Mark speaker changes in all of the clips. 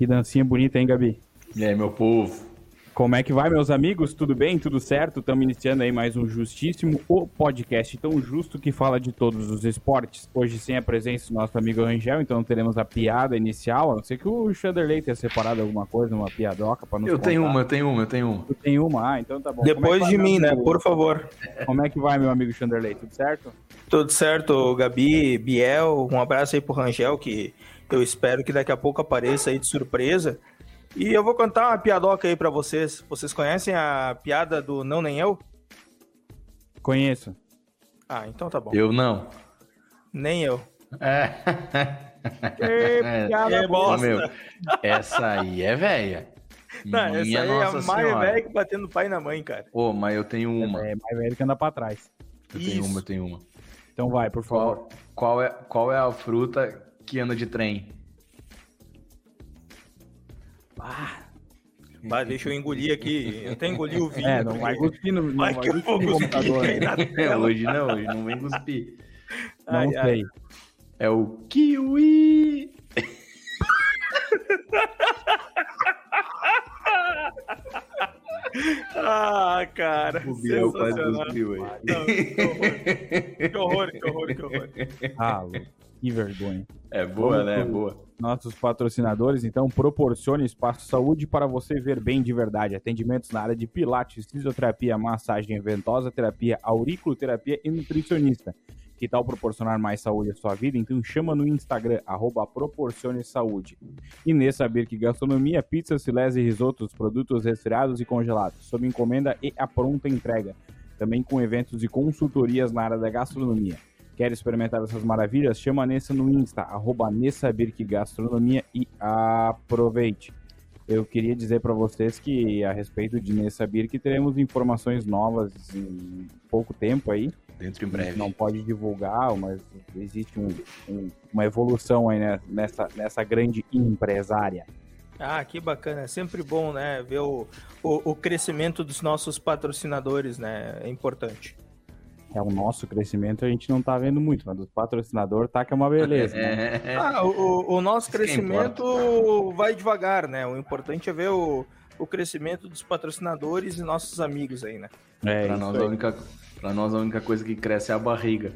Speaker 1: Que dancinha bonita, hein, Gabi?
Speaker 2: E aí, meu povo?
Speaker 1: Como é que vai, meus amigos? Tudo bem? Tudo certo? Estamos iniciando aí mais um Justíssimo, o podcast tão justo que fala de todos os esportes. Hoje sem a presença do nosso amigo Rangel, então teremos a piada inicial. A não ser que o Chanderley tenha separado alguma coisa, uma piadoca para nos
Speaker 2: Eu
Speaker 1: contar.
Speaker 2: tenho uma, eu tenho uma, eu tenho uma.
Speaker 1: Tu tem uma? Ah, então tá bom.
Speaker 3: Depois
Speaker 1: Como é
Speaker 3: de
Speaker 1: vai,
Speaker 3: mim, né?
Speaker 1: amigo?
Speaker 3: Por favor.
Speaker 1: Como é que vai, meu amigo Chanderley? Tudo certo?
Speaker 3: Tudo certo, Gabi, Biel. Um abraço aí pro Rangel, que eu espero que daqui a pouco apareça aí de surpresa. E eu vou contar uma piadoca aí pra vocês. Vocês conhecem a piada do Não Nem Eu?
Speaker 1: Conheço.
Speaker 3: Ah, então tá bom.
Speaker 2: Eu não.
Speaker 3: Nem eu.
Speaker 2: É.
Speaker 1: Que piada
Speaker 3: É bosta.
Speaker 2: meu, essa aí é velha.
Speaker 3: Não, essa aí é a mais velha que batendo pai na mãe, cara.
Speaker 2: Ô, mas eu tenho uma.
Speaker 1: É mais velho que anda pra trás.
Speaker 2: Eu tenho
Speaker 3: Isso.
Speaker 2: uma, eu tenho uma.
Speaker 1: Então vai, por favor.
Speaker 2: Qual, qual, é, qual é a fruta que anda de trem?
Speaker 3: Bah, deixa eu engolir aqui. Eu até engoli o vinho.
Speaker 1: É, não vai cuspir no, não vai
Speaker 3: Vai que eu
Speaker 1: cuspir
Speaker 3: vou
Speaker 1: computador.
Speaker 3: aí
Speaker 1: né?
Speaker 3: tela.
Speaker 2: hoje não, hoje não vem cuspir.
Speaker 1: Não
Speaker 3: Ai, ai.
Speaker 1: sei.
Speaker 2: É o kiwi.
Speaker 3: Ah, cara.
Speaker 2: O Biel quase cuspiu aí.
Speaker 3: Que horror, que horror, que horror.
Speaker 1: Ah, Lu, que vergonha.
Speaker 2: É boa,
Speaker 1: Vamos
Speaker 2: né? É boa.
Speaker 1: Nossos patrocinadores, então, proporcione espaço saúde para você ver bem de verdade. Atendimentos na área de pilates, fisioterapia, massagem ventosa, terapia, auriculoterapia e nutricionista. Que tal proporcionar mais saúde à sua vida? Então chama no Instagram, arroba Proporcione Saúde. E nessa Birk Gastronomia, pizzas, filés e risotos, produtos resfriados e congelados, sob encomenda e a pronta entrega. Também com eventos e consultorias na área da gastronomia. Quer experimentar essas maravilhas? Chama a Nessa no Insta, arroba Nessa Birk Gastronomia e aproveite. Eu queria dizer para vocês que a respeito de Nessa Birk teremos informações novas em pouco tempo aí.
Speaker 2: Dentro em
Speaker 1: gente
Speaker 2: breve.
Speaker 1: não pode divulgar, mas existe um- um- uma evolução aí nessa, nessa grande empresária.
Speaker 3: Ah, que bacana. É sempre bom, né? Ver o, o, o crescimento dos nossos patrocinadores, né? É importante.
Speaker 1: É o nosso crescimento, a gente não tá vendo muito, mas dos patrocinadores tá que é uma beleza. né?
Speaker 2: É.
Speaker 3: Ah, o, o- o nosso
Speaker 2: Isso
Speaker 3: crescimento vai devagar, né? O importante é ver o, o crescimento dos patrocinadores e nossos amigos aí, né?
Speaker 1: É,
Speaker 2: Pra
Speaker 1: isso
Speaker 2: nós,
Speaker 1: aí.
Speaker 2: a única, pra nós, a única coisa que cresce é a barriga.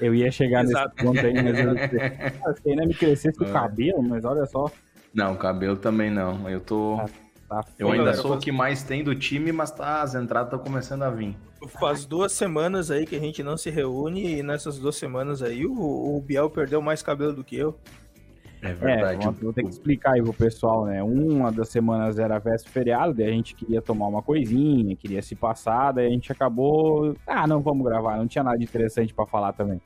Speaker 1: Eu ia chegar
Speaker 3: Exato.
Speaker 1: nesse ponto aí, mas eu Ah, se ainda me crescesse o
Speaker 2: É.
Speaker 1: cabelo, mas olha só,
Speaker 2: Não, cabelo também não. Eu tô.
Speaker 1: Tá
Speaker 2: Eu ainda
Speaker 3: galera,
Speaker 2: sou o que mais tem do time, mas tá, as entradas estão começando a vir.
Speaker 3: Faz duas semanas aí que a gente não se reúne e nessas duas semanas aí o, o Biel perdeu mais cabelo do que eu.
Speaker 2: É
Speaker 1: É,
Speaker 2: verdade.
Speaker 1: vou, vou ter que explicar aí pro pessoal, né? Uma das semanas era véspera feriado, daí a gente queria tomar uma coisinha, queria se passar, daí a gente acabou. Ah, não vamos gravar, não tinha nada de interessante pra falar também.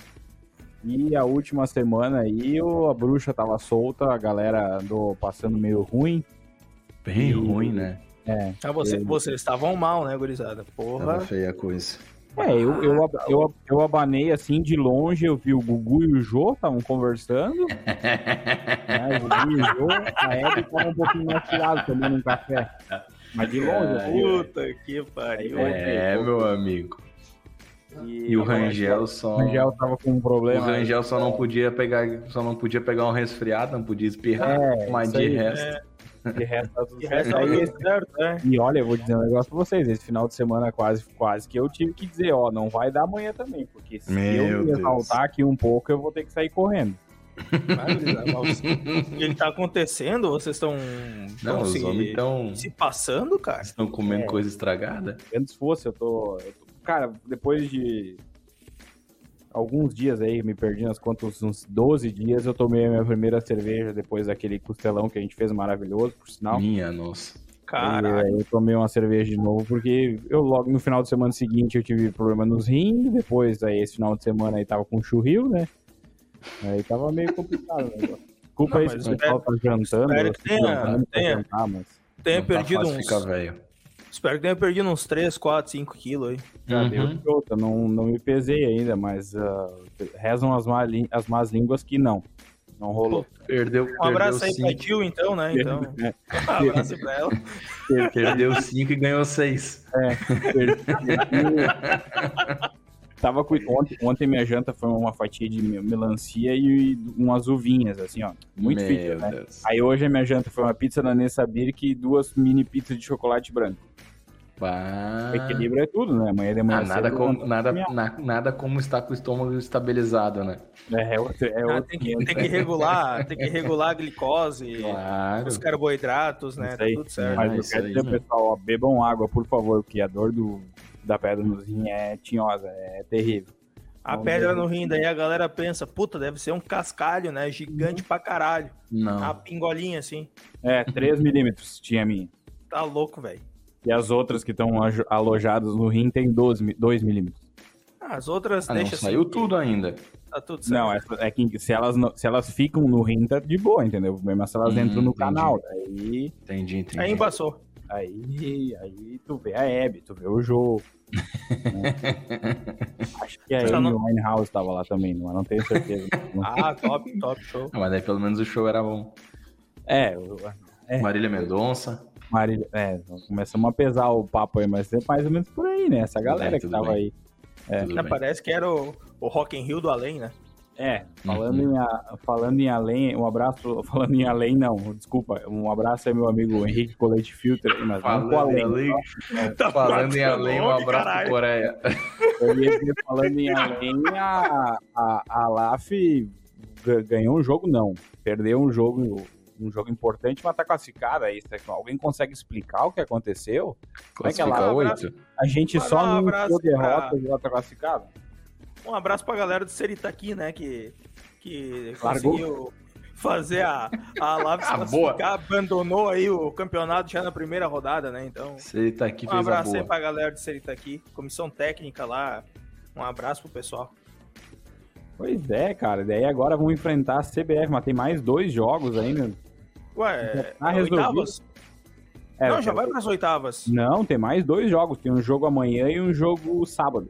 Speaker 1: E a última semana aí o- a bruxa tava solta, a galera andou passando meio ruim.
Speaker 2: Bem
Speaker 1: E-
Speaker 2: ruim, né?
Speaker 1: É,
Speaker 3: Ah, você,
Speaker 1: Eu-
Speaker 3: vocês estavam mal, né, gurizada? Porra.
Speaker 2: Tava feia a coisa.
Speaker 1: é eu, eu, eu, eu abanei assim de longe, eu vi o Gugu e o Jô estavam conversando. né, o Gugu e o Jô, a Hebe estavam um pouquinho mais tirados tomando um café. Mas de longe, vi.
Speaker 3: Puta que pariu.
Speaker 2: É, meu amigo. E o Rangel só.
Speaker 1: O Rangel tava com um
Speaker 2: O
Speaker 1: problema.
Speaker 2: Rangel só não podia pegar, só não podia pegar um resfriado, não podia espirrar,
Speaker 1: É,
Speaker 2: mas de
Speaker 1: aí.
Speaker 2: resto.
Speaker 1: De resto, certo.
Speaker 3: resto
Speaker 1: Aí,
Speaker 3: é certo, né?
Speaker 1: E olha, eu vou dizer um negócio pra vocês. Esse final de semana quase, quase que eu tive que dizer, ó, não vai dar amanhã também. Porque se
Speaker 2: Meu
Speaker 1: eu me exaltar aqui um pouco, eu vou ter que sair correndo.
Speaker 3: O que ele tá acontecendo? Vocês estão
Speaker 2: Não, os
Speaker 3: se,
Speaker 2: homens estão
Speaker 3: se passando, cara?
Speaker 2: estão comendo
Speaker 1: É.
Speaker 2: coisa estragada.
Speaker 1: Antes fosse, eu tô, eu tô- Cara, depois de alguns dias aí, me perdi nas contas, uns 12 dias, eu tomei a minha primeira cerveja depois daquele costelão que a gente fez maravilhoso, por sinal.
Speaker 2: Minha nossa.
Speaker 3: Caralho.
Speaker 1: E aí eu tomei uma cerveja de novo, porque eu logo no final de semana seguinte eu tive problema nos rins, depois aí esse final de semana aí tava com churril, né? Aí tava meio complicado o negócio. Desculpa
Speaker 3: Não,
Speaker 1: aí se o pessoal tá jantando.
Speaker 3: espero que
Speaker 1: tô
Speaker 3: tenha- tenha.
Speaker 1: jantar, mas
Speaker 3: Tenha
Speaker 2: Não tá
Speaker 3: perdido
Speaker 2: fácil
Speaker 3: uns.
Speaker 2: velho.
Speaker 3: Espero que tenha perdido uns 3, 4, 5 quilos aí.
Speaker 1: já deu
Speaker 2: Uhum.
Speaker 1: de outra. Não, não me pesei ainda, mas ah, rezam as, má as más línguas que não. Não rolou.
Speaker 2: Perdeu,
Speaker 3: Um abraço
Speaker 2: perdeu
Speaker 3: aí pra
Speaker 2: cinco,
Speaker 3: tio, então, né? Então,
Speaker 1: É,
Speaker 3: um abraço pra ela.
Speaker 2: perdeu cinco e ganhou seis.
Speaker 1: perdi, Tava com... ontem, ontem minha janta foi uma fatia de melancia e umas uvinhas, assim, ó. Muito
Speaker 2: Meu
Speaker 1: fit, né?
Speaker 2: Deus.
Speaker 1: Aí hoje a minha janta foi uma pizza da Nessa Birk e duas mini pizzas de chocolate branco.
Speaker 2: Bah.
Speaker 1: Equilíbrio é tudo, né? Amanhã de manhã
Speaker 2: Ah, nada, como, nada, na- nada como estar com o estômago estabilizado, né?
Speaker 1: É, é outro, é
Speaker 3: Ah,
Speaker 1: outro
Speaker 3: tem, que,
Speaker 1: 500,
Speaker 3: tem que regular, tem que regular a glicose,
Speaker 2: Claro.
Speaker 3: os carboidratos, né?
Speaker 1: Isso
Speaker 3: Tá
Speaker 1: aí.
Speaker 3: tudo certo.
Speaker 1: Mas eu quero dizer,
Speaker 2: né?
Speaker 1: pessoal, ó, bebam água, por favor, porque a dor do, da pedra no rim é tinhosa, é terrível.
Speaker 3: A pedra no rim, daí a galera pensa, puta, deve ser um cascalho, né? Gigante pra caralho.
Speaker 2: Não.
Speaker 3: Uma pingolinha assim.
Speaker 1: É, 3 milímetros tinha a minha.
Speaker 3: Tá louco, velho.
Speaker 1: E as outras que estão alojadas no rim tem 12, mi- 2 milímetros.
Speaker 3: Ah, As outras
Speaker 2: Ah, não
Speaker 3: deixa
Speaker 2: saiu
Speaker 3: assim,
Speaker 2: tudo ainda.
Speaker 3: Tá tudo certo.
Speaker 1: Não, essa- é que se elas, não- se elas ficam no rim, tá de boa, entendeu? Mesmo se elas
Speaker 2: Hum,
Speaker 1: entram no
Speaker 2: entendi.
Speaker 1: canal. Aí,
Speaker 2: Entendi, entendi.
Speaker 3: Aí embaçou.
Speaker 1: Aí, aí tu vê a Hebe, tu vê o jogo. Acho que a
Speaker 3: Só
Speaker 1: Amy
Speaker 3: não-
Speaker 1: Winehouse tava lá também, mas não tenho certeza.
Speaker 3: Ah, top, top, show.
Speaker 2: Mas daí pelo menos o show era bom.
Speaker 1: é, o- É.
Speaker 2: Marília Mendonça.
Speaker 1: Marília, é, começamos a pesar o papo aí, mas é mais ou menos por aí, né? Essa galera
Speaker 2: bem,
Speaker 1: que tava
Speaker 2: bem.
Speaker 1: aí. É.
Speaker 2: Bem.
Speaker 3: parece que era o, o Rock in Rio do além, né?
Speaker 1: É, falando,
Speaker 2: Uhum.
Speaker 1: em, a- falando em além, um abraço, falando em além não, desculpa, um abraço aí meu amigo Henrique Colete Filter, mas não pro além.
Speaker 2: falando em além, um
Speaker 3: nome,
Speaker 2: abraço
Speaker 3: caralho.
Speaker 2: pro Coreia.
Speaker 1: Eu ia dizer, falando em além, a, a, a LAF ga- ganhou um jogo, não, perdeu um jogo, um jogo importante, mas tá classificada aí, será que alguém consegue explicar o que aconteceu? Como é que ela-
Speaker 2: Classifica
Speaker 3: abraço.
Speaker 2: oito.
Speaker 1: A gente
Speaker 3: Mas
Speaker 1: só
Speaker 3: um
Speaker 1: não
Speaker 3: abraço pra-
Speaker 1: derrotas e ela tá classificada?
Speaker 3: Um abraço pra galera do Seritaqui, né? Que, que
Speaker 1: Largou.
Speaker 3: conseguiu fazer a, a Live se
Speaker 2: Ah,
Speaker 3: classificar, abandonou aí o campeonato já na primeira rodada, né? Então,
Speaker 2: Você tá aqui,
Speaker 3: um
Speaker 2: fez a
Speaker 3: abraço aí
Speaker 2: boa.
Speaker 3: pra galera do Seritaqui, comissão técnica lá. Um abraço pro pessoal.
Speaker 1: Pois é, cara, daí agora vamos enfrentar a CBF, mas tem mais dois jogos ainda.
Speaker 3: Ué,
Speaker 1: tá
Speaker 3: é oitavas?
Speaker 1: É,
Speaker 3: Não, já vai pras oitavas.
Speaker 1: Não, tem mais dois jogos. Tem um jogo amanhã e um jogo sábado.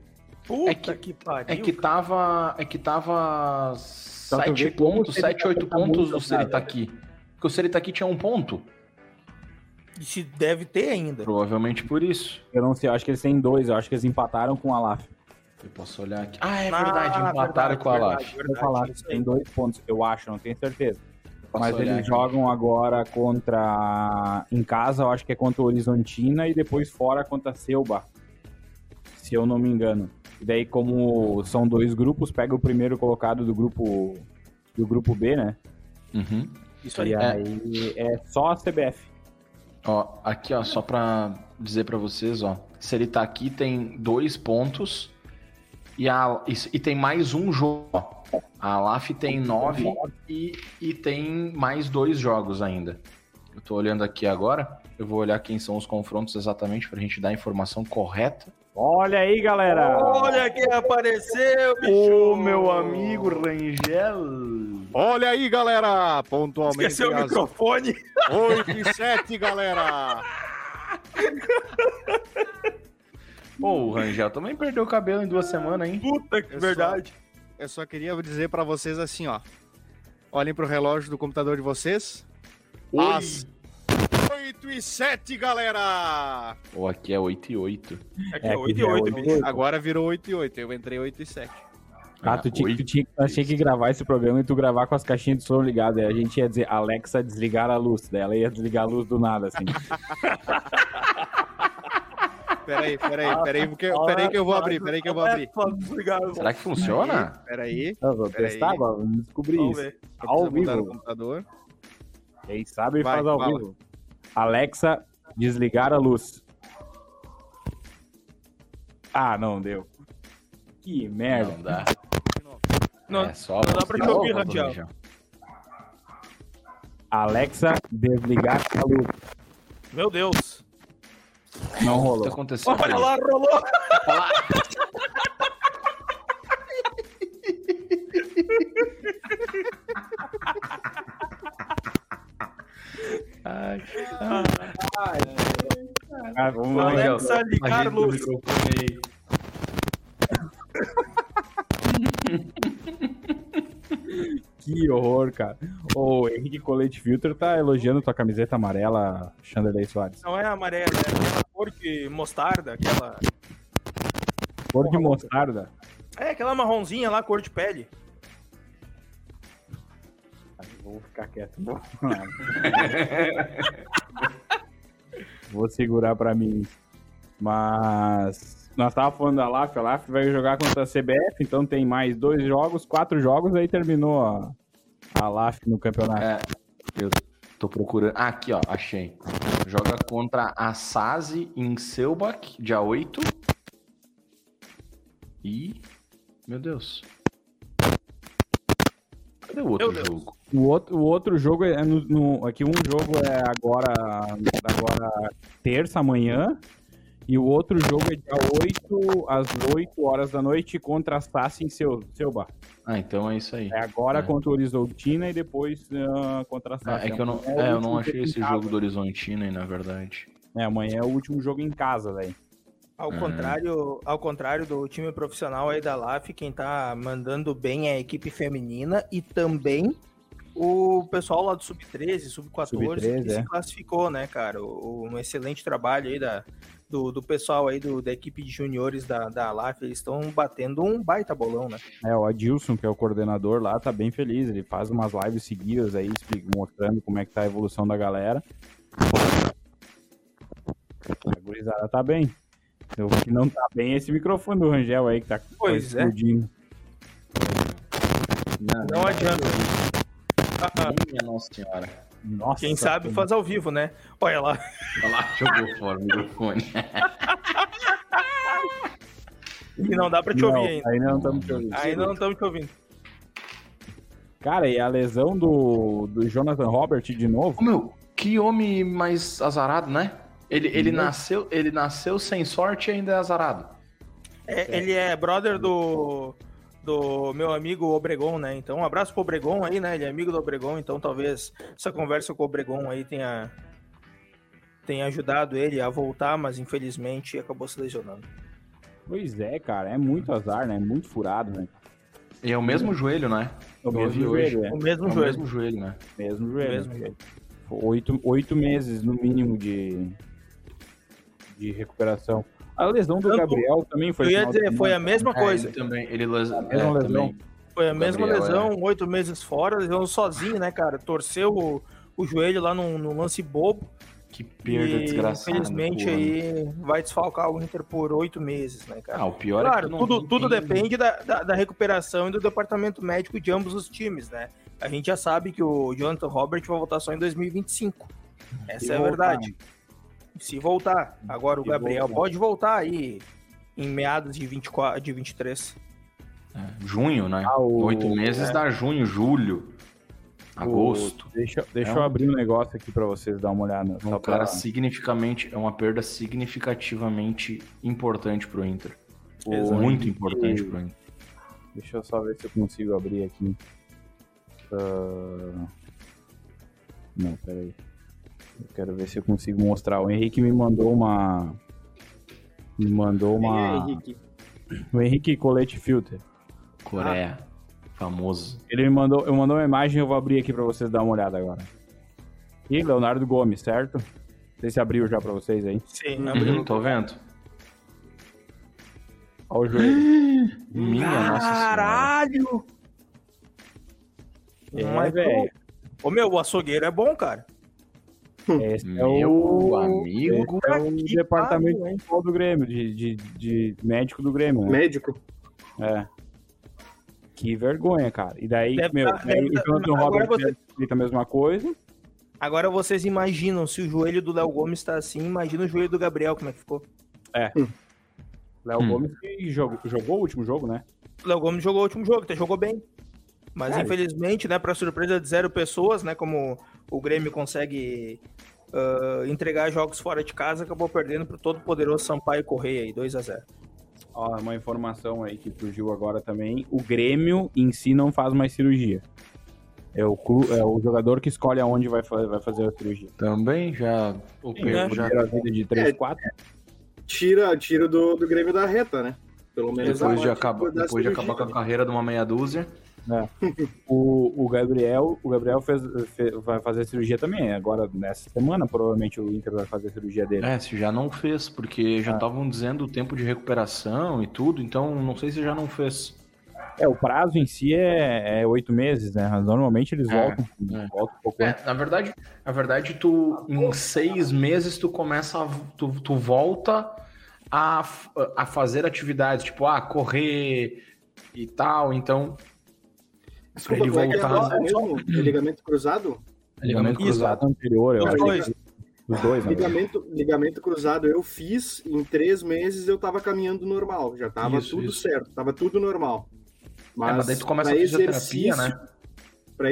Speaker 3: Puta
Speaker 2: É que-
Speaker 3: que, pariu.
Speaker 2: É que tava. É que tava.
Speaker 1: Então tu
Speaker 2: 7
Speaker 1: vê como
Speaker 2: pontos,
Speaker 1: o Seritaki
Speaker 2: 7, 8
Speaker 1: tá
Speaker 2: pontos do Seritaki. Porque o Seritaki tinha um ponto.
Speaker 3: E se deve ter ainda.
Speaker 2: Provavelmente por isso.
Speaker 1: Eu não sei, eu acho que eles têm dois. Eu acho que eles empataram com a LAF.
Speaker 2: Eu posso olhar aqui. Ah, é
Speaker 3: Ah,
Speaker 2: verdade, empataram
Speaker 3: verdade,
Speaker 2: com a
Speaker 3: verdade,
Speaker 2: LAF.
Speaker 1: Eu
Speaker 3: verdade,
Speaker 1: falar que
Speaker 3: isso aí.
Speaker 1: tem dois pontos. Eu acho, não tenho certeza.
Speaker 2: Posso
Speaker 1: Mas eles
Speaker 2: aqui.
Speaker 1: jogam agora contra. Em casa, eu acho que é contra o Horizontina e depois fora contra a Selba. Se eu não me engano. E daí, como são dois grupos, pega o primeiro colocado do grupo. Do grupo B, né?
Speaker 2: Uhum.
Speaker 3: Isso aí.
Speaker 1: E
Speaker 2: É.
Speaker 1: aí é só a CBF.
Speaker 2: Ó, aqui, ó, só pra dizer pra vocês, ó. Se ele tá aqui, tem dois pontos. E, a, e, e tem mais um jogo. ó. A LAF tem nove e, e tem mais dois jogos ainda. Eu tô olhando aqui agora. Eu vou olhar quem são os confrontos exatamente pra gente dar a informação correta.
Speaker 1: Olha aí, galera!
Speaker 3: Olha quem apareceu, bicho!
Speaker 2: Ô, meu amigo Rangel!
Speaker 4: Olha aí, galera! Pontualmente
Speaker 3: Esqueceu o microfone.
Speaker 4: 8 e 7, galera!
Speaker 2: Pô, o Rangel também perdeu o cabelo em duas semanas, hein?
Speaker 3: Puta que
Speaker 4: Eu
Speaker 3: verdade.
Speaker 4: Eu só queria dizer pra vocês assim, ó. Olhem pro relógio do computador de vocês.
Speaker 2: Oi.
Speaker 4: Às 8 e 7, galera!
Speaker 2: Pô, aqui é 8 e 8.
Speaker 3: Aqui
Speaker 1: É,
Speaker 3: é
Speaker 1: aqui
Speaker 3: 8 e
Speaker 1: já é
Speaker 3: 8.
Speaker 1: oito e oito.
Speaker 4: Agora virou 8 e 8. Eu entrei 8 e 7.
Speaker 1: Ah, tu tinha, tu tinha, achei que gravar esse programa e tu gravar com as caixinhas de som ligadas. Aí a gente ia dizer, Alexa, desligar a luz. Daí ela ia desligar a luz do nada, assim.
Speaker 4: Peraí, peraí, peraí, porque, peraí que eu vou abrir, peraí que eu vou abrir.
Speaker 3: Obrigado.
Speaker 2: Será que funciona?
Speaker 4: Peraí.
Speaker 1: Eu vou
Speaker 4: Peraí.
Speaker 1: testar, vamos descobrir
Speaker 3: Vamos
Speaker 1: isso. Ao vivo.
Speaker 4: no computador.
Speaker 1: Quem sabe
Speaker 4: Vai,
Speaker 1: faz ao
Speaker 4: fala.
Speaker 1: vivo. Alexa, desligar a luz. Ah, não deu. Que merda.
Speaker 2: Não dá.
Speaker 3: Não,
Speaker 2: é só.
Speaker 3: não dá pra te
Speaker 2: só-
Speaker 3: ouvir, Rangel.
Speaker 1: Alexa, desligar a luz.
Speaker 3: Meu Deus.
Speaker 1: Não
Speaker 2: O que
Speaker 1: rolou.
Speaker 2: aconteceu?
Speaker 3: Olha lá, rolou.
Speaker 2: Ai,
Speaker 1: Ah, vamos lá,
Speaker 3: Alexa,
Speaker 2: o
Speaker 3: luz.
Speaker 2: microfone aí.
Speaker 1: Que horror, cara. O Henrique Colete Filter tá elogiando tua camiseta amarela, Chanderley Soares.
Speaker 3: Não é amarela, é aquela cor de mostarda, aquela.
Speaker 1: Cor de mostarda.
Speaker 3: É aquela marronzinha lá, cor de pele.
Speaker 1: Vou ficar quieto. Vou, Vou segurar pra mim. Mas nós tava falando da LAF, a LAF vai jogar contra a CBF, então tem mais dois jogos, quatro jogos, aí terminou a, a LAF no campeonato.
Speaker 2: É, eu tô procurando. Ah, aqui, ó, achei. Joga contra a SASI em Selbach, dia 8. E. Meu Deus. Cadê o outro
Speaker 3: Meu
Speaker 2: jogo?
Speaker 1: O outro, o outro jogo é no, no- Aqui um jogo é agora, agora terça amanhã. E o outro jogo é dia 8, às 8 horas da noite, contra a Sassi em seu, Selba.
Speaker 2: Ah, então é isso aí.
Speaker 1: É agora
Speaker 2: É.
Speaker 1: contra o Horizontina e depois ah, contra a Sassi.
Speaker 2: é que eu não,
Speaker 1: o
Speaker 2: é, eu não achei esse
Speaker 1: casa.
Speaker 2: jogo do Horizontina aí, na verdade.
Speaker 1: É, amanhã é o último jogo em casa, velho.
Speaker 3: Ao,
Speaker 2: Hum.
Speaker 3: contrário, ao contrário do time profissional aí da LAF, quem tá mandando bem é a equipe feminina e também o pessoal lá do Sub-13, Sub-14,
Speaker 1: Sub-13,
Speaker 3: que se
Speaker 1: é.
Speaker 3: classificou, né, cara? Um excelente trabalho aí da, do, do pessoal aí do- da equipe de juniores da, da LAF. Eles estão batendo um baita bolão, né?
Speaker 1: É, o Adilson, que é o coordenador lá, tá bem feliz. Ele faz umas lives seguidas aí, mostrando como é que tá a evolução da galera. A gurizada tá bem. O que não tá bem é esse microfone do Rangel aí, que tá
Speaker 3: Pois é.
Speaker 1: explodindo.
Speaker 3: Não adianta. Ah,
Speaker 2: Minha Nossa Senhora.
Speaker 1: Nossa,
Speaker 3: Quem sabe faz ao vivo, né? Olha lá.
Speaker 2: Olha lá, jogou fora o microfone.
Speaker 3: E não dá pra te
Speaker 1: Não,
Speaker 3: ouvir ainda.
Speaker 1: ainda não estamos te ouvindo.
Speaker 3: Ainda não estamos te ouvindo.
Speaker 1: Cara, e a lesão do, do Jonathan Robert de novo?
Speaker 2: Meu, que homem mais azarado, né? Ele, ele,
Speaker 1: Uhum.
Speaker 2: nasceu, ele nasceu sem sorte e ainda é azarado.
Speaker 3: É, ele é brother do, do meu amigo Obregon, né? Então, um abraço pro Obregon aí, né? Ele é amigo do Obregon, então talvez essa conversa com o Obregon aí tenha, tenha ajudado ele a voltar, mas infelizmente acabou se lesionando.
Speaker 1: Pois é, cara, é muito azar, né? É muito furado, né?
Speaker 2: E é o mesmo joelho, né?
Speaker 1: É o mesmo joelho, é.
Speaker 3: O mesmo
Speaker 2: É o
Speaker 3: joelho.
Speaker 2: mesmo joelho, né?
Speaker 1: Mesmo
Speaker 3: o
Speaker 1: joelho.
Speaker 3: mesmo joelho.
Speaker 1: Oito, oito meses, no mínimo, de, de recuperação. A lesão do
Speaker 3: Tanto-
Speaker 1: Gabriel também foi.
Speaker 3: Eu ia dizer, foi a mesma
Speaker 2: É,
Speaker 3: coisa.
Speaker 2: ele também, ele les...
Speaker 1: mesma
Speaker 2: é,
Speaker 1: lesão.
Speaker 2: também.
Speaker 3: Foi a mesma
Speaker 2: Gabriel,
Speaker 3: lesão, oito meses fora, lesionou sozinho, né, cara? Torceu o, o joelho lá num, num lance bobo.
Speaker 2: Que perda
Speaker 3: e,
Speaker 2: desgraçada.
Speaker 3: Infelizmente aí vai desfalcar o Inter por oito meses, né, cara?
Speaker 2: Ah, o pior é
Speaker 3: Claro,
Speaker 2: que não,
Speaker 3: tudo, tudo depende da, da, da recuperação e do departamento médico de ambos os times, né? A gente já sabe que o Jonathan Robert vai voltar só em 2025. Essa
Speaker 1: Se
Speaker 3: é a
Speaker 1: voltar,
Speaker 3: verdade. Se voltar. Agora o Gabriel
Speaker 1: voltar.
Speaker 3: pode voltar aí em meados de, 24, de 23.
Speaker 2: É, junho, né?
Speaker 1: Ah, o-
Speaker 2: Oito meses
Speaker 3: é.
Speaker 2: dá junho, julho, agosto.
Speaker 1: Deixa, deixa
Speaker 2: É
Speaker 1: eu
Speaker 2: um-
Speaker 1: abrir um negócio aqui pra vocês dar uma olhada.
Speaker 2: É um cara
Speaker 1: pra...
Speaker 2: significativamente, é uma perda significativamente importante pro Inter.
Speaker 1: Exato.
Speaker 2: Muito importante pro Inter.
Speaker 1: Deixa eu só ver se eu consigo abrir aqui. Ah, Não, peraí. Eu quero ver se eu consigo mostrar. O Henrique me mandou uma. Me mandou uma. O Henrique Colete Filter.
Speaker 2: Coreia, famoso.
Speaker 1: Ele me mandou, eu mandou uma imagem, eu vou abrir aqui pra vocês dar uma olhada agora. E Leonardo Gomes, certo? Não sei se abriu já pra vocês aí.
Speaker 3: Sim, abriu.
Speaker 2: Uhum, tô vendo.
Speaker 1: Olha o joelho.
Speaker 2: Minha nossa senhora.
Speaker 3: Caralho!
Speaker 1: É,
Speaker 3: Mas,
Speaker 1: velho.
Speaker 3: Ô meu, o açougueiro é bom, cara.
Speaker 1: Esse é
Speaker 2: Meu
Speaker 1: o
Speaker 2: amigo.
Speaker 1: esse é o
Speaker 3: Que
Speaker 1: departamento
Speaker 3: hein?
Speaker 1: futebol do Grêmio, de, de, de médico do Grêmio, né?
Speaker 5: Médico.
Speaker 1: É. Que vergonha, cara. E daí,
Speaker 3: Deve
Speaker 1: meu,
Speaker 3: tá-
Speaker 1: daí
Speaker 3: deve
Speaker 1: o
Speaker 3: tá-
Speaker 1: Jonathan
Speaker 3: agora
Speaker 1: Robert
Speaker 3: você-
Speaker 1: a mesma coisa.
Speaker 3: Agora vocês imaginam, se o joelho do Léo Gomes tá assim, imagina o joelho do Gabriel, como é que ficou.
Speaker 1: Léo
Speaker 2: Hum.
Speaker 1: Gomes que jogou, jogou o último jogo, né?
Speaker 3: Léo Gomes jogou o último jogo, até jogou bem. Mas
Speaker 1: Cara,
Speaker 3: infelizmente, né, pra surpresa de zero pessoas, né, como o Grêmio consegue ah, entregar jogos fora de casa, acabou perdendo pro todo poderoso Sampaio Correia aí, 2 a 0
Speaker 1: Ó, uma informação aí que surgiu agora também. O Grêmio em si não faz mais cirurgia. É o, clu- é o jogador que escolhe aonde vai, vai fazer a cirurgia.
Speaker 2: Também já. O Pedro
Speaker 3: né?
Speaker 2: já
Speaker 1: Primeira vida de 3,
Speaker 5: É.
Speaker 1: 4.
Speaker 5: Tira, tira do, do Grêmio da reta, né? Pelo menos
Speaker 2: depois de,
Speaker 5: a-
Speaker 2: acabar, depois de acabar com a carreira de uma meia dúzia.
Speaker 1: O, o Gabriel, o Gabriel fez, fe- vai fazer cirurgia também. Agora, nessa semana, provavelmente o Inter vai fazer a cirurgia dele.
Speaker 2: É, se já não fez, porque
Speaker 1: Ah.
Speaker 2: já estavam dizendo o tempo de recuperação e tudo, então não sei se já não fez.
Speaker 1: É, o prazo em si é é oito meses, né? Normalmente eles
Speaker 2: É,
Speaker 1: voltam,
Speaker 2: é.
Speaker 1: voltam um pouco antes.
Speaker 2: É, na verdade, na verdade, tu em seis meses tu começa a, tu, tu volta a, a fazer atividades, tipo, ah, correr e tal, então
Speaker 5: Desculpa,
Speaker 2: ele
Speaker 5: é é
Speaker 2: voltar-
Speaker 5: a mesmo? É ligamento cruzado?
Speaker 2: ligamento cruzado.
Speaker 1: anterior, eu
Speaker 3: Os
Speaker 1: acho.
Speaker 3: dois.
Speaker 1: Os dois, né?
Speaker 5: Ligamento, ligamento cruzado eu fiz, em três meses eu tava caminhando normal, já tava
Speaker 2: Isso,
Speaker 5: tudo
Speaker 2: isso.
Speaker 5: certo, tava tudo normal. Mas,
Speaker 2: é, mas daí tu começa a fisioterapia,
Speaker 5: exercício-
Speaker 2: né?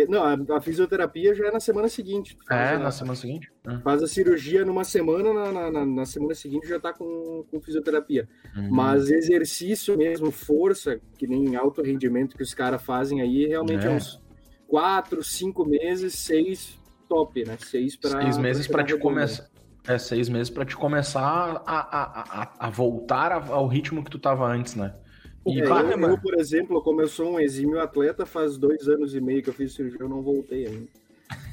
Speaker 5: Não, a, a fisioterapia já é na semana seguinte.
Speaker 2: É,
Speaker 5: a-
Speaker 2: na semana seguinte. É.
Speaker 5: Faz a cirurgia numa semana, na, na, na- na semana seguinte já tá com, com fisioterapia.
Speaker 2: Uhum.
Speaker 5: Mas exercício mesmo, força, que nem alto rendimento que os caras fazem aí, realmente é.
Speaker 2: É.
Speaker 5: uns quatro, cinco meses, seis top, né? Seis para
Speaker 2: seis meses pra te
Speaker 5: redondo.
Speaker 2: começar. É, seis meses pra te começar a, a, a, a voltar ao ritmo que tu tava antes, né? E,
Speaker 5: É, eu, eu, por exemplo, como eu sou um exímio atleta, faz dois anos e meio que eu fiz cirurgia, eu não voltei ainda.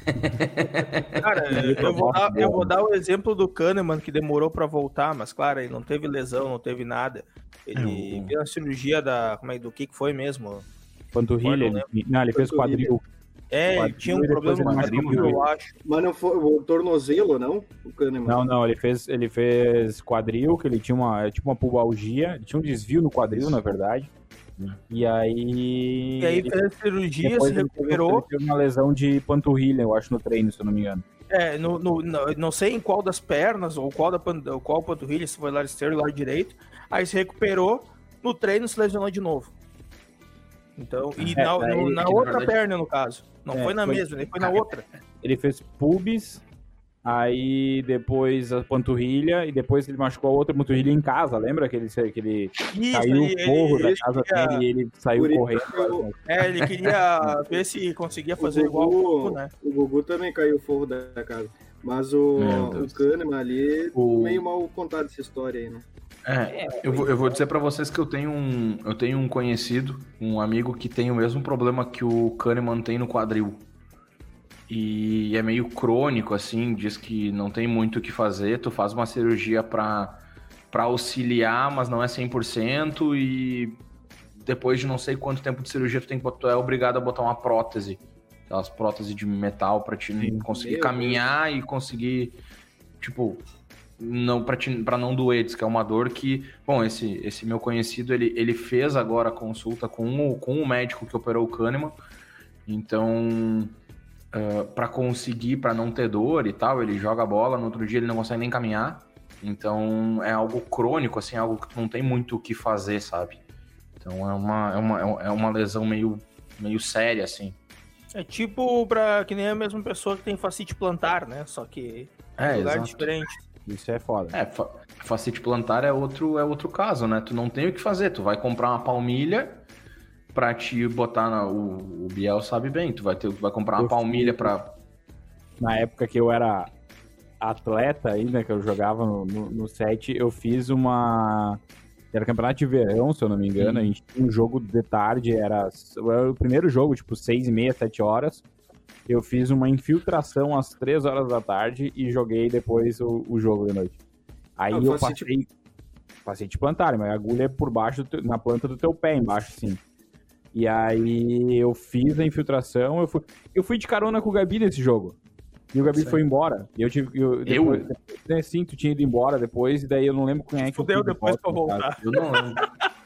Speaker 3: Cara, eu vou, dar, eu vou dar o exemplo do Kahneman, que demorou pra voltar, mas claro, ele não teve lesão, não teve nada. Ele
Speaker 2: É,
Speaker 3: fez a cirurgia da. Como é, do que que foi mesmo?
Speaker 1: Panturrilha, ele, não, ele fez quadril.
Speaker 3: É,
Speaker 1: Quadril
Speaker 3: tinha um problema no quadril,
Speaker 1: machucou.
Speaker 3: eu acho.
Speaker 5: Mas não foi o tornozelo, não? O Kahneman.
Speaker 1: Não, não, ele fez, ele fez quadril, que ele tinha uma, tipo uma pubalgia, ele tinha um desvio no quadril, na verdade. E aí.
Speaker 3: E aí fez a cirurgia, se recuperou.
Speaker 1: Ele teve uma lesão de panturrilha, eu acho, no treino, se eu não me engano.
Speaker 3: É, no, no- no- não sei em qual das pernas, ou qual da qual panturrilha, se foi lado esquerdo ou lado direito. Aí se recuperou, no treino se lesionou de novo. Então, e
Speaker 1: É,
Speaker 3: na, no- na outra
Speaker 2: verdade-
Speaker 3: perna, no caso. Não
Speaker 1: É,
Speaker 3: foi na
Speaker 1: foi-
Speaker 3: mesma, ele foi na outra.
Speaker 1: Ele fez pubis, aí depois a panturrilha, e depois ele machucou a outra panturrilha em casa, lembra que ele, que ele
Speaker 3: Isso,
Speaker 1: caiu o forro da
Speaker 3: ele
Speaker 1: casa
Speaker 3: queria-
Speaker 1: dele e ele saiu
Speaker 5: Por
Speaker 1: correndo.
Speaker 5: eu-
Speaker 3: É, ele queria ver se conseguia fazer
Speaker 5: o
Speaker 3: igual o
Speaker 5: Gugu,
Speaker 3: né?
Speaker 5: O Gugu também caiu o forro da casa. Mas o, o. Kahneman ali,
Speaker 2: O-
Speaker 5: meio mal contado essa história aí, né?
Speaker 2: É, eu vou, eu vou dizer pra vocês que eu tenho um, eu tenho um conhecido, um amigo que tem o mesmo problema que o Kahneman tem no quadril. E é meio crônico, assim, diz que não tem muito o que fazer, tu faz uma cirurgia pra, pra auxiliar, mas não é 100%, e depois de não sei quanto tempo de cirurgia tu, tem, tu é obrigado a botar uma prótese, aquelas próteses de metal pra te conseguir
Speaker 5: Meu
Speaker 2: caminhar e conseguir, tipo, não para para não doer, diz que é uma dor que, bom, esse esse meu conhecido, ele, ele fez agora a consulta com o, com o médico que operou o Kahneman. Então, para conseguir, para não ter dor e tal, ele joga a bola, no outro dia ele não consegue nem caminhar. Então, é algo crônico assim, algo que não tem muito o que fazer, sabe? Então, é uma é uma, é uma lesão meio meio séria assim.
Speaker 3: É tipo pra que nem a mesma pessoa que tem facite plantar, né? Só que
Speaker 2: É,
Speaker 3: lugar
Speaker 2: exato.
Speaker 3: diferente.
Speaker 1: Isso é foda.
Speaker 2: É, fa facite plantar é outro, é outro caso, né? Tu não tem o que fazer, tu vai comprar uma palmilha pra te botar na. O, o Biel sabe bem, tu vai, ter, tu vai comprar uma
Speaker 1: Eu
Speaker 2: palmilha pra.
Speaker 1: Na época que eu era atleta ainda, que eu jogava no, no, no set, eu fiz uma. Era campeonato de verão, se eu não me engano. A gente tinha um jogo de tarde, era, era o primeiro jogo, tipo, seis e meia, sete horas. Eu fiz uma infiltração às três horas da tarde e joguei depois o, o jogo de noite. Aí eu
Speaker 5: facite-
Speaker 1: passei. Facite plantar, mas a agulha é por baixo, do teu- na planta do teu pé, embaixo, assim. E aí eu fiz a infiltração, eu fui, eu fui de carona com o Gabi nesse jogo. E o Gabi foi embora. E eu tive. Eu? Depois, né, sim, tu tinha ido embora depois, e daí eu não lembro quem é que. eu
Speaker 3: Fudeu
Speaker 1: de
Speaker 3: depois pra voltar.
Speaker 2: Eu não lembro.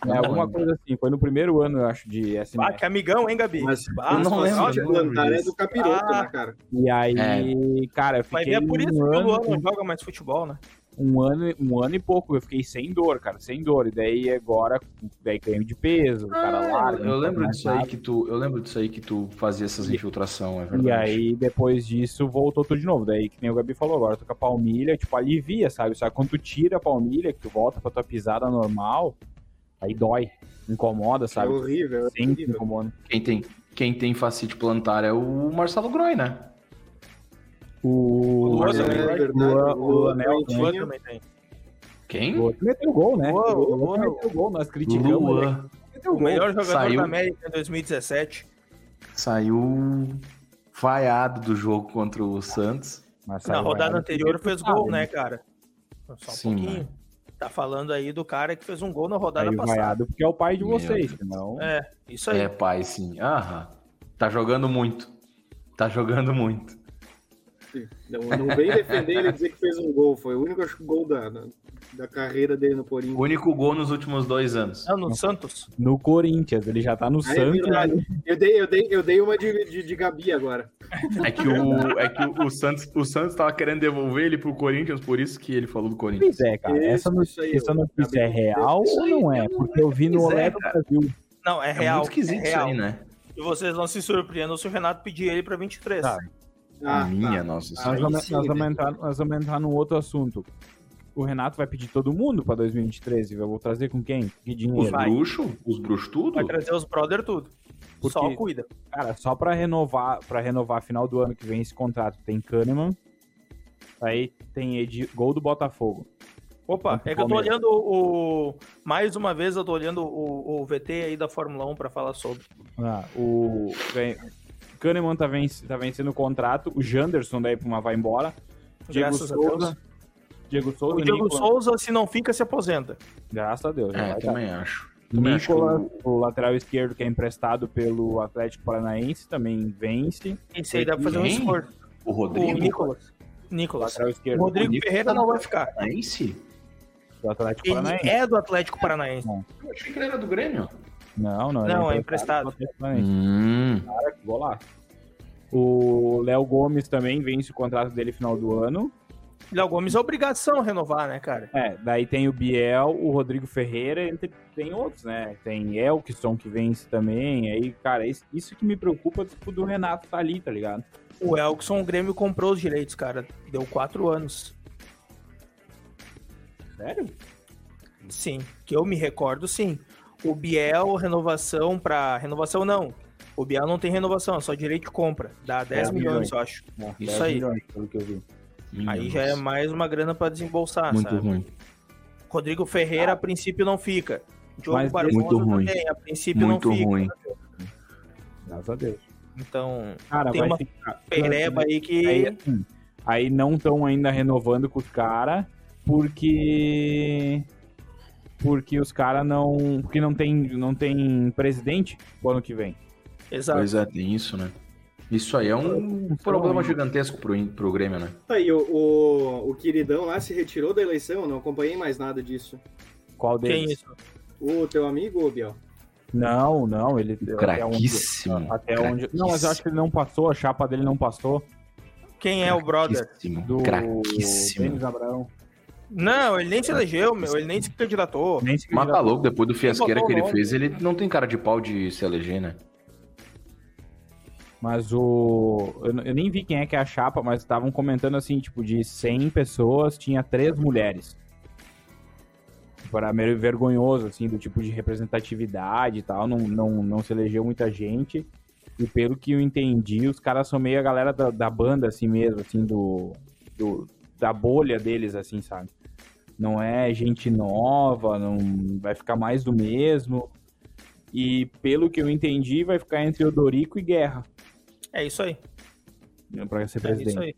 Speaker 1: É, alguma coisa assim. Foi no primeiro ano, eu acho, de
Speaker 3: Ah, que amigão, hein, Gabi?
Speaker 5: Mas
Speaker 3: Ah,
Speaker 2: eu não
Speaker 5: o
Speaker 2: lembro, eu
Speaker 5: plantar é do capiroto,
Speaker 3: Ah.
Speaker 5: né, cara?
Speaker 1: E aí, cara, eu fiquei
Speaker 3: ver é por isso
Speaker 1: um,
Speaker 3: que o
Speaker 1: ano,
Speaker 3: Luan não joga mais futebol, né?
Speaker 1: um, ano, um ano e pouco. Eu fiquei sem dor, cara, sem dor. E daí agora, daí ganho de peso, o cara larga.
Speaker 2: Ah, eu
Speaker 1: não
Speaker 2: lembro disso aí que tu. Eu lembro disso aí que tu fazia essas infiltração, é verdade.
Speaker 1: E aí, depois disso, voltou tudo de novo. Daí, que nem o Gabi falou agora, tu com a palmilha, tipo, alivia, sabe? Só que quando tu tira a palmilha, que tu volta pra tua pisada normal, aí dói, incomoda,
Speaker 5: É
Speaker 1: sabe?
Speaker 5: horrível, é horrível.
Speaker 1: incomoda.
Speaker 2: Quem tem, quem tem facite plantar é o Marcelo Groy, né?
Speaker 1: O
Speaker 3: Luan
Speaker 5: É
Speaker 3: também,
Speaker 5: o
Speaker 1: Luan
Speaker 3: tem.
Speaker 2: Quem?
Speaker 1: O meteu gol, né? O
Speaker 3: Luan-
Speaker 1: meteu gol, nós criticamos.
Speaker 2: Luan.
Speaker 3: O melhor jogador
Speaker 2: Saiu.
Speaker 3: da América em 2017.
Speaker 2: Saiu vaiado do jogo contra o Santos.
Speaker 1: Mas
Speaker 3: Na rodada anterior fez gol, né, cara? Só um
Speaker 2: Sim,
Speaker 3: pouquinho. Tá falando aí do cara que fez um gol na rodada
Speaker 1: Saiu
Speaker 3: passada.
Speaker 1: vaiado porque é o pai de vocês, senão...
Speaker 3: É, isso aí.
Speaker 2: É, pai, sim. Aham. Tá jogando muito. Tá jogando muito.
Speaker 5: Não, não vem defender ele e dizer que fez um gol. Foi o único acho, gol da, da, carreira dele no
Speaker 2: O
Speaker 5: Corinthians.
Speaker 2: único gol nos últimos dois anos.
Speaker 3: Não, no Santos.
Speaker 1: No Corinthians, ele já tá no
Speaker 5: Ah, é
Speaker 1: Santos.
Speaker 5: verdade. Eu dei, eu, dei, eu dei uma de, de, de Gabi agora.
Speaker 2: É que o, é que o, o Santos, o Santos tava querendo devolver ele pro Corinthians, por isso que ele falou do Corinthians.
Speaker 1: Pois é, cara.
Speaker 5: Isso,
Speaker 1: essa
Speaker 5: isso
Speaker 1: notícia,
Speaker 5: aí,
Speaker 1: essa notícia é real
Speaker 2: Isso
Speaker 1: ou não é? Porque eu vi no
Speaker 2: é,
Speaker 1: Olé do. Brasil.
Speaker 3: Não, é
Speaker 2: É
Speaker 3: real.
Speaker 2: muito esquisito
Speaker 3: é
Speaker 2: isso
Speaker 3: real.
Speaker 2: aí, né?
Speaker 3: E vocês não se surpreendam se o Renato pedir ele pra 23.
Speaker 1: Tá.
Speaker 5: Ah,
Speaker 2: A minha,
Speaker 5: tá.
Speaker 2: nossa
Speaker 1: Nós
Speaker 2: senhora.
Speaker 1: vamos,
Speaker 5: sim,
Speaker 1: nós, vamos
Speaker 5: né?
Speaker 1: entrar, nós vamos entrar num outro assunto. O Renato vai pedir todo mundo pra 2023. Eu vou trazer com quem? Que
Speaker 2: Os
Speaker 1: dinheiro?
Speaker 3: Vai.
Speaker 2: bruxos? Os bruxos tudo?
Speaker 3: Vai trazer os brother tudo.
Speaker 1: Porque-
Speaker 3: Só cuida.
Speaker 1: Cara, só pra renovar, para renovar final do ano que vem esse contrato, tem Kahneman. Aí tem Edi, gol do Botafogo.
Speaker 3: Opa, é que eu tô olhando o. Mais uma vez eu tô olhando o, o VT aí da Fórmula 1 pra falar sobre.
Speaker 1: Ah, o Kahneman tá, venc, tá vencendo o contrato. O Janderson daí pra uma vai embora. Diego
Speaker 3: Graças a
Speaker 1: Souza. Diego Souza.
Speaker 3: O Diego
Speaker 1: Nicolas-
Speaker 3: Souza, se não fica, se aposenta.
Speaker 1: Graças a Deus.
Speaker 2: É,
Speaker 1: vai
Speaker 2: também acho. Também acho que
Speaker 1: Nicolas,
Speaker 2: o-
Speaker 1: o lateral esquerdo que é emprestado pelo Atlético Paranaense, também vence.
Speaker 3: Esse aí deve fazer um esforço.
Speaker 2: O
Speaker 3: O
Speaker 2: Rodrigo.
Speaker 3: Nicolas. Nicolas.
Speaker 1: Lateral
Speaker 3: O
Speaker 1: esquerdo
Speaker 3: Rodrigo
Speaker 2: Nicolas
Speaker 3: Ferreira não vai ficar.
Speaker 2: Paranaense?
Speaker 1: do Atlético
Speaker 3: Ele
Speaker 1: Paranaense.
Speaker 3: é do Atlético Paranaense.
Speaker 2: Eu achei que ele era do Grêmio.
Speaker 1: Não, não. ele
Speaker 3: Não, é emprestado.
Speaker 2: Hum.
Speaker 1: Cara, que golaço. O Léo Gomes também vence o contrato dele final do ano.
Speaker 3: Léo Gomes é obrigação renovar, né, cara?
Speaker 1: É, daí tem o Biel, o Rodrigo Ferreira, entre, tem outros, né? Tem Elkson que vence também. Aí, cara, isso, isso que me preocupa tipo, do Renato tá ali, tá ligado?
Speaker 3: O Elkson, o Grêmio comprou os direitos, cara. Deu quatro anos.
Speaker 1: Sério?
Speaker 3: Sim, que eu me recordo, sim. O Biel, renovação pra. Renovação não. O Biel não tem renovação, é só direito de compra. Dá 10
Speaker 1: 10
Speaker 3: milhões,
Speaker 1: milhões.
Speaker 3: eu acho.
Speaker 1: Não,
Speaker 3: Isso
Speaker 1: 10
Speaker 3: aí.
Speaker 1: milhões, pelo que eu vi.
Speaker 3: Aí já é mais uma grana pra desembolsar,
Speaker 2: Muito
Speaker 3: sabe?
Speaker 2: ruim.
Speaker 3: Rodrigo Ferreira, a princípio, não fica. Diogo
Speaker 1: Mas
Speaker 3: Barbosa
Speaker 2: muito ruim.
Speaker 3: também, a princípio,
Speaker 2: Muito
Speaker 3: não fica.
Speaker 2: ruim.
Speaker 1: Graças a Deus.
Speaker 3: Então,
Speaker 1: Cara,
Speaker 3: Tem uma
Speaker 1: ficar.
Speaker 3: pereba aí que.
Speaker 1: Aí, assim, aí não estão ainda renovando com os caras, porque. Porque os caras não. Porque não tem, não tem presidente pro ano que vem.
Speaker 3: Exato.
Speaker 2: Pois é, tem isso, né? Isso aí é um problema gigantesco pro, pro Grêmio, né?
Speaker 5: Aí, o, o, o queridão lá se retirou da eleição, não acompanhei mais nada disso.
Speaker 1: Qual
Speaker 3: Quem
Speaker 1: deles?
Speaker 3: isso?
Speaker 5: O teu amigo, Biel?
Speaker 1: Não, não, ele. até onde-
Speaker 2: Craquíssimo.
Speaker 1: Até onde. Não, mas eu acho que ele não passou, a chapa dele não passou.
Speaker 3: Quem é o brother?
Speaker 2: Craquíssimo.
Speaker 1: Do
Speaker 2: Craquíssimo.
Speaker 1: Denis Abraão.
Speaker 3: Não, ele nem se elegeu, meu. Ele nem se candidatou.
Speaker 1: Nem se
Speaker 2: Mas tá louco, depois do fiasqueira que ele fez, ele não tem cara de pau de se eleger, né?
Speaker 1: Mas o. Eu, nem vi quem é que é a chapa, mas estavam comentando assim, tipo, de 100 pessoas, tinha três mulheres. Para meio vergonhoso, assim, do tipo de representatividade e tal. Não, não, não se elegeu muita gente. E pelo que eu entendi, os caras são meio a galera da, da banda, assim mesmo, assim, do, do. da bolha deles, assim, sabe? Não é gente nova, não vai ficar mais do mesmo. E pelo que eu entendi, vai ficar entre Odorico e Guerra
Speaker 3: É isso aí.
Speaker 1: para ser
Speaker 3: É
Speaker 1: presidente.
Speaker 3: isso aí.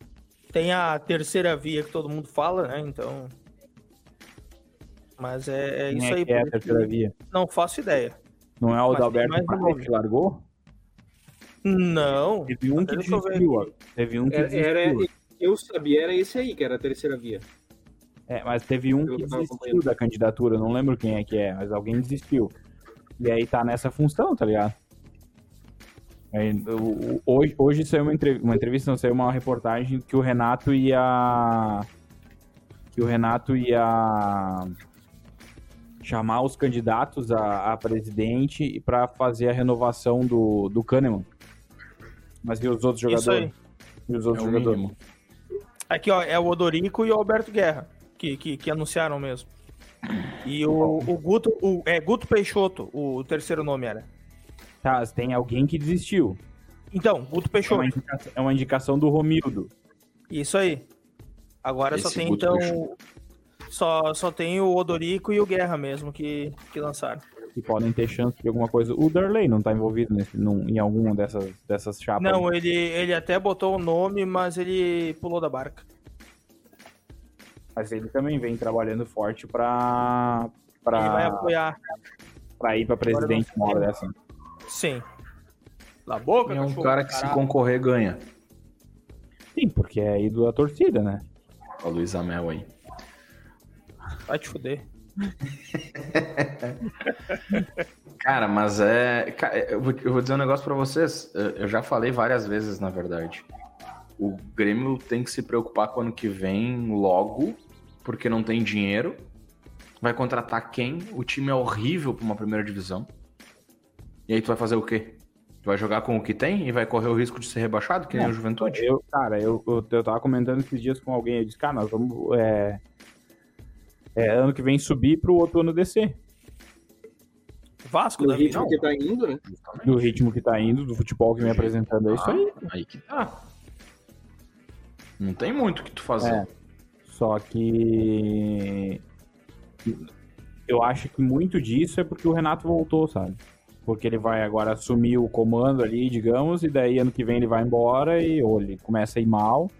Speaker 3: Tem a terceira via que todo mundo fala, né? Então. Mas é, é isso
Speaker 1: é
Speaker 3: aí.
Speaker 1: que é a terceira via?
Speaker 3: Não faço ideia.
Speaker 1: Não é o Dalberto
Speaker 3: um
Speaker 1: que largou?
Speaker 3: Não.
Speaker 1: Teve um que desistiu. Teve um que
Speaker 5: Era,
Speaker 1: desistiu.
Speaker 5: era- eu sabia, era esse aí que era a terceira via.
Speaker 1: É, mas teve um que desistiu da candidatura. Não lembro quem é que é, mas alguém desistiu. E aí tá nessa função, tá ligado? Hoje, hoje saiu uma entrevista, uma entrevista, não saiu uma reportagem que o Renato ia. Que o Renato ia chamar os candidatos a, a presidente para fazer a renovação do, do Kahneman. Mas e os outros
Speaker 3: Isso
Speaker 1: jogadores?
Speaker 3: aí.
Speaker 1: E os
Speaker 2: É
Speaker 1: outros
Speaker 2: o
Speaker 1: jogadores?
Speaker 2: mínimo.
Speaker 3: Aqui, ó, é o Odorico e o Alberto Guerra, que, que, que anunciaram mesmo. E o, o Guto, o, é Guto Peixoto, o terceiro nome era.
Speaker 1: Tá, tem alguém que desistiu.
Speaker 3: Então, Guto
Speaker 1: É uma
Speaker 3: Peixoto.
Speaker 1: indicação, é uma indicação do Romildo.
Speaker 3: Isso aí. Agora só
Speaker 2: Esse
Speaker 3: tem,
Speaker 2: Guto
Speaker 3: então.
Speaker 2: Peixoto.
Speaker 3: Só, só tem o Odorico e o Guerra mesmo que, que lançaram.
Speaker 1: que podem ter chance de alguma coisa. O Darley não tá envolvido nesse, num, em alguma dessas, dessas chapas?
Speaker 3: Não, ele, ele até botou o nome, mas ele pulou da barca.
Speaker 1: Mas ele também vem trabalhando forte pra, pra,
Speaker 3: Ele vai apoiar.
Speaker 1: pra ir pra presidente uma hora dessa.
Speaker 3: Sim. Na boca,
Speaker 2: É um
Speaker 3: cachorro,
Speaker 2: cara que se
Speaker 3: caralho.
Speaker 2: concorrer ganha.
Speaker 1: Sim, porque é ídolo da torcida, né?
Speaker 2: O Luiz Amel aí.
Speaker 3: Vai te fuder.
Speaker 2: Cara, mas é. ca- Eu vou, dizer um negócio pra vocês. Eu eu já falei várias vezes, na verdade. O Grêmio tem que se preocupar com o ano que vem logo, porque não tem dinheiro. Vai contratar quem? O time é horrível pra uma primeira divisão. E aí tu vai fazer o quê? Tu vai jogar com o que tem e vai correr o risco de ser rebaixado, que nem
Speaker 1: Não,
Speaker 2: o Juventude?
Speaker 1: Eu, cara, eu, eu, eu tava comentando esses dias com alguém, eu disse, cara, nós vamos. É, é, ano que vem subir pro outro ano descer.
Speaker 3: Vasco,
Speaker 5: Do ritmo
Speaker 3: não.
Speaker 5: que tá indo, né?
Speaker 1: Do ritmo que tá indo, do futebol que vem apresentando, é isso aí.
Speaker 2: Ah, aí que tá. Não tem muito o que tu fazer.
Speaker 1: É. Só que. Eu acho que muito disso é porque o Renato voltou, sabe? Porque ele vai agora assumir o comando ali, digamos, e daí ano que vem ele vai embora e ou ele começa a ir mal,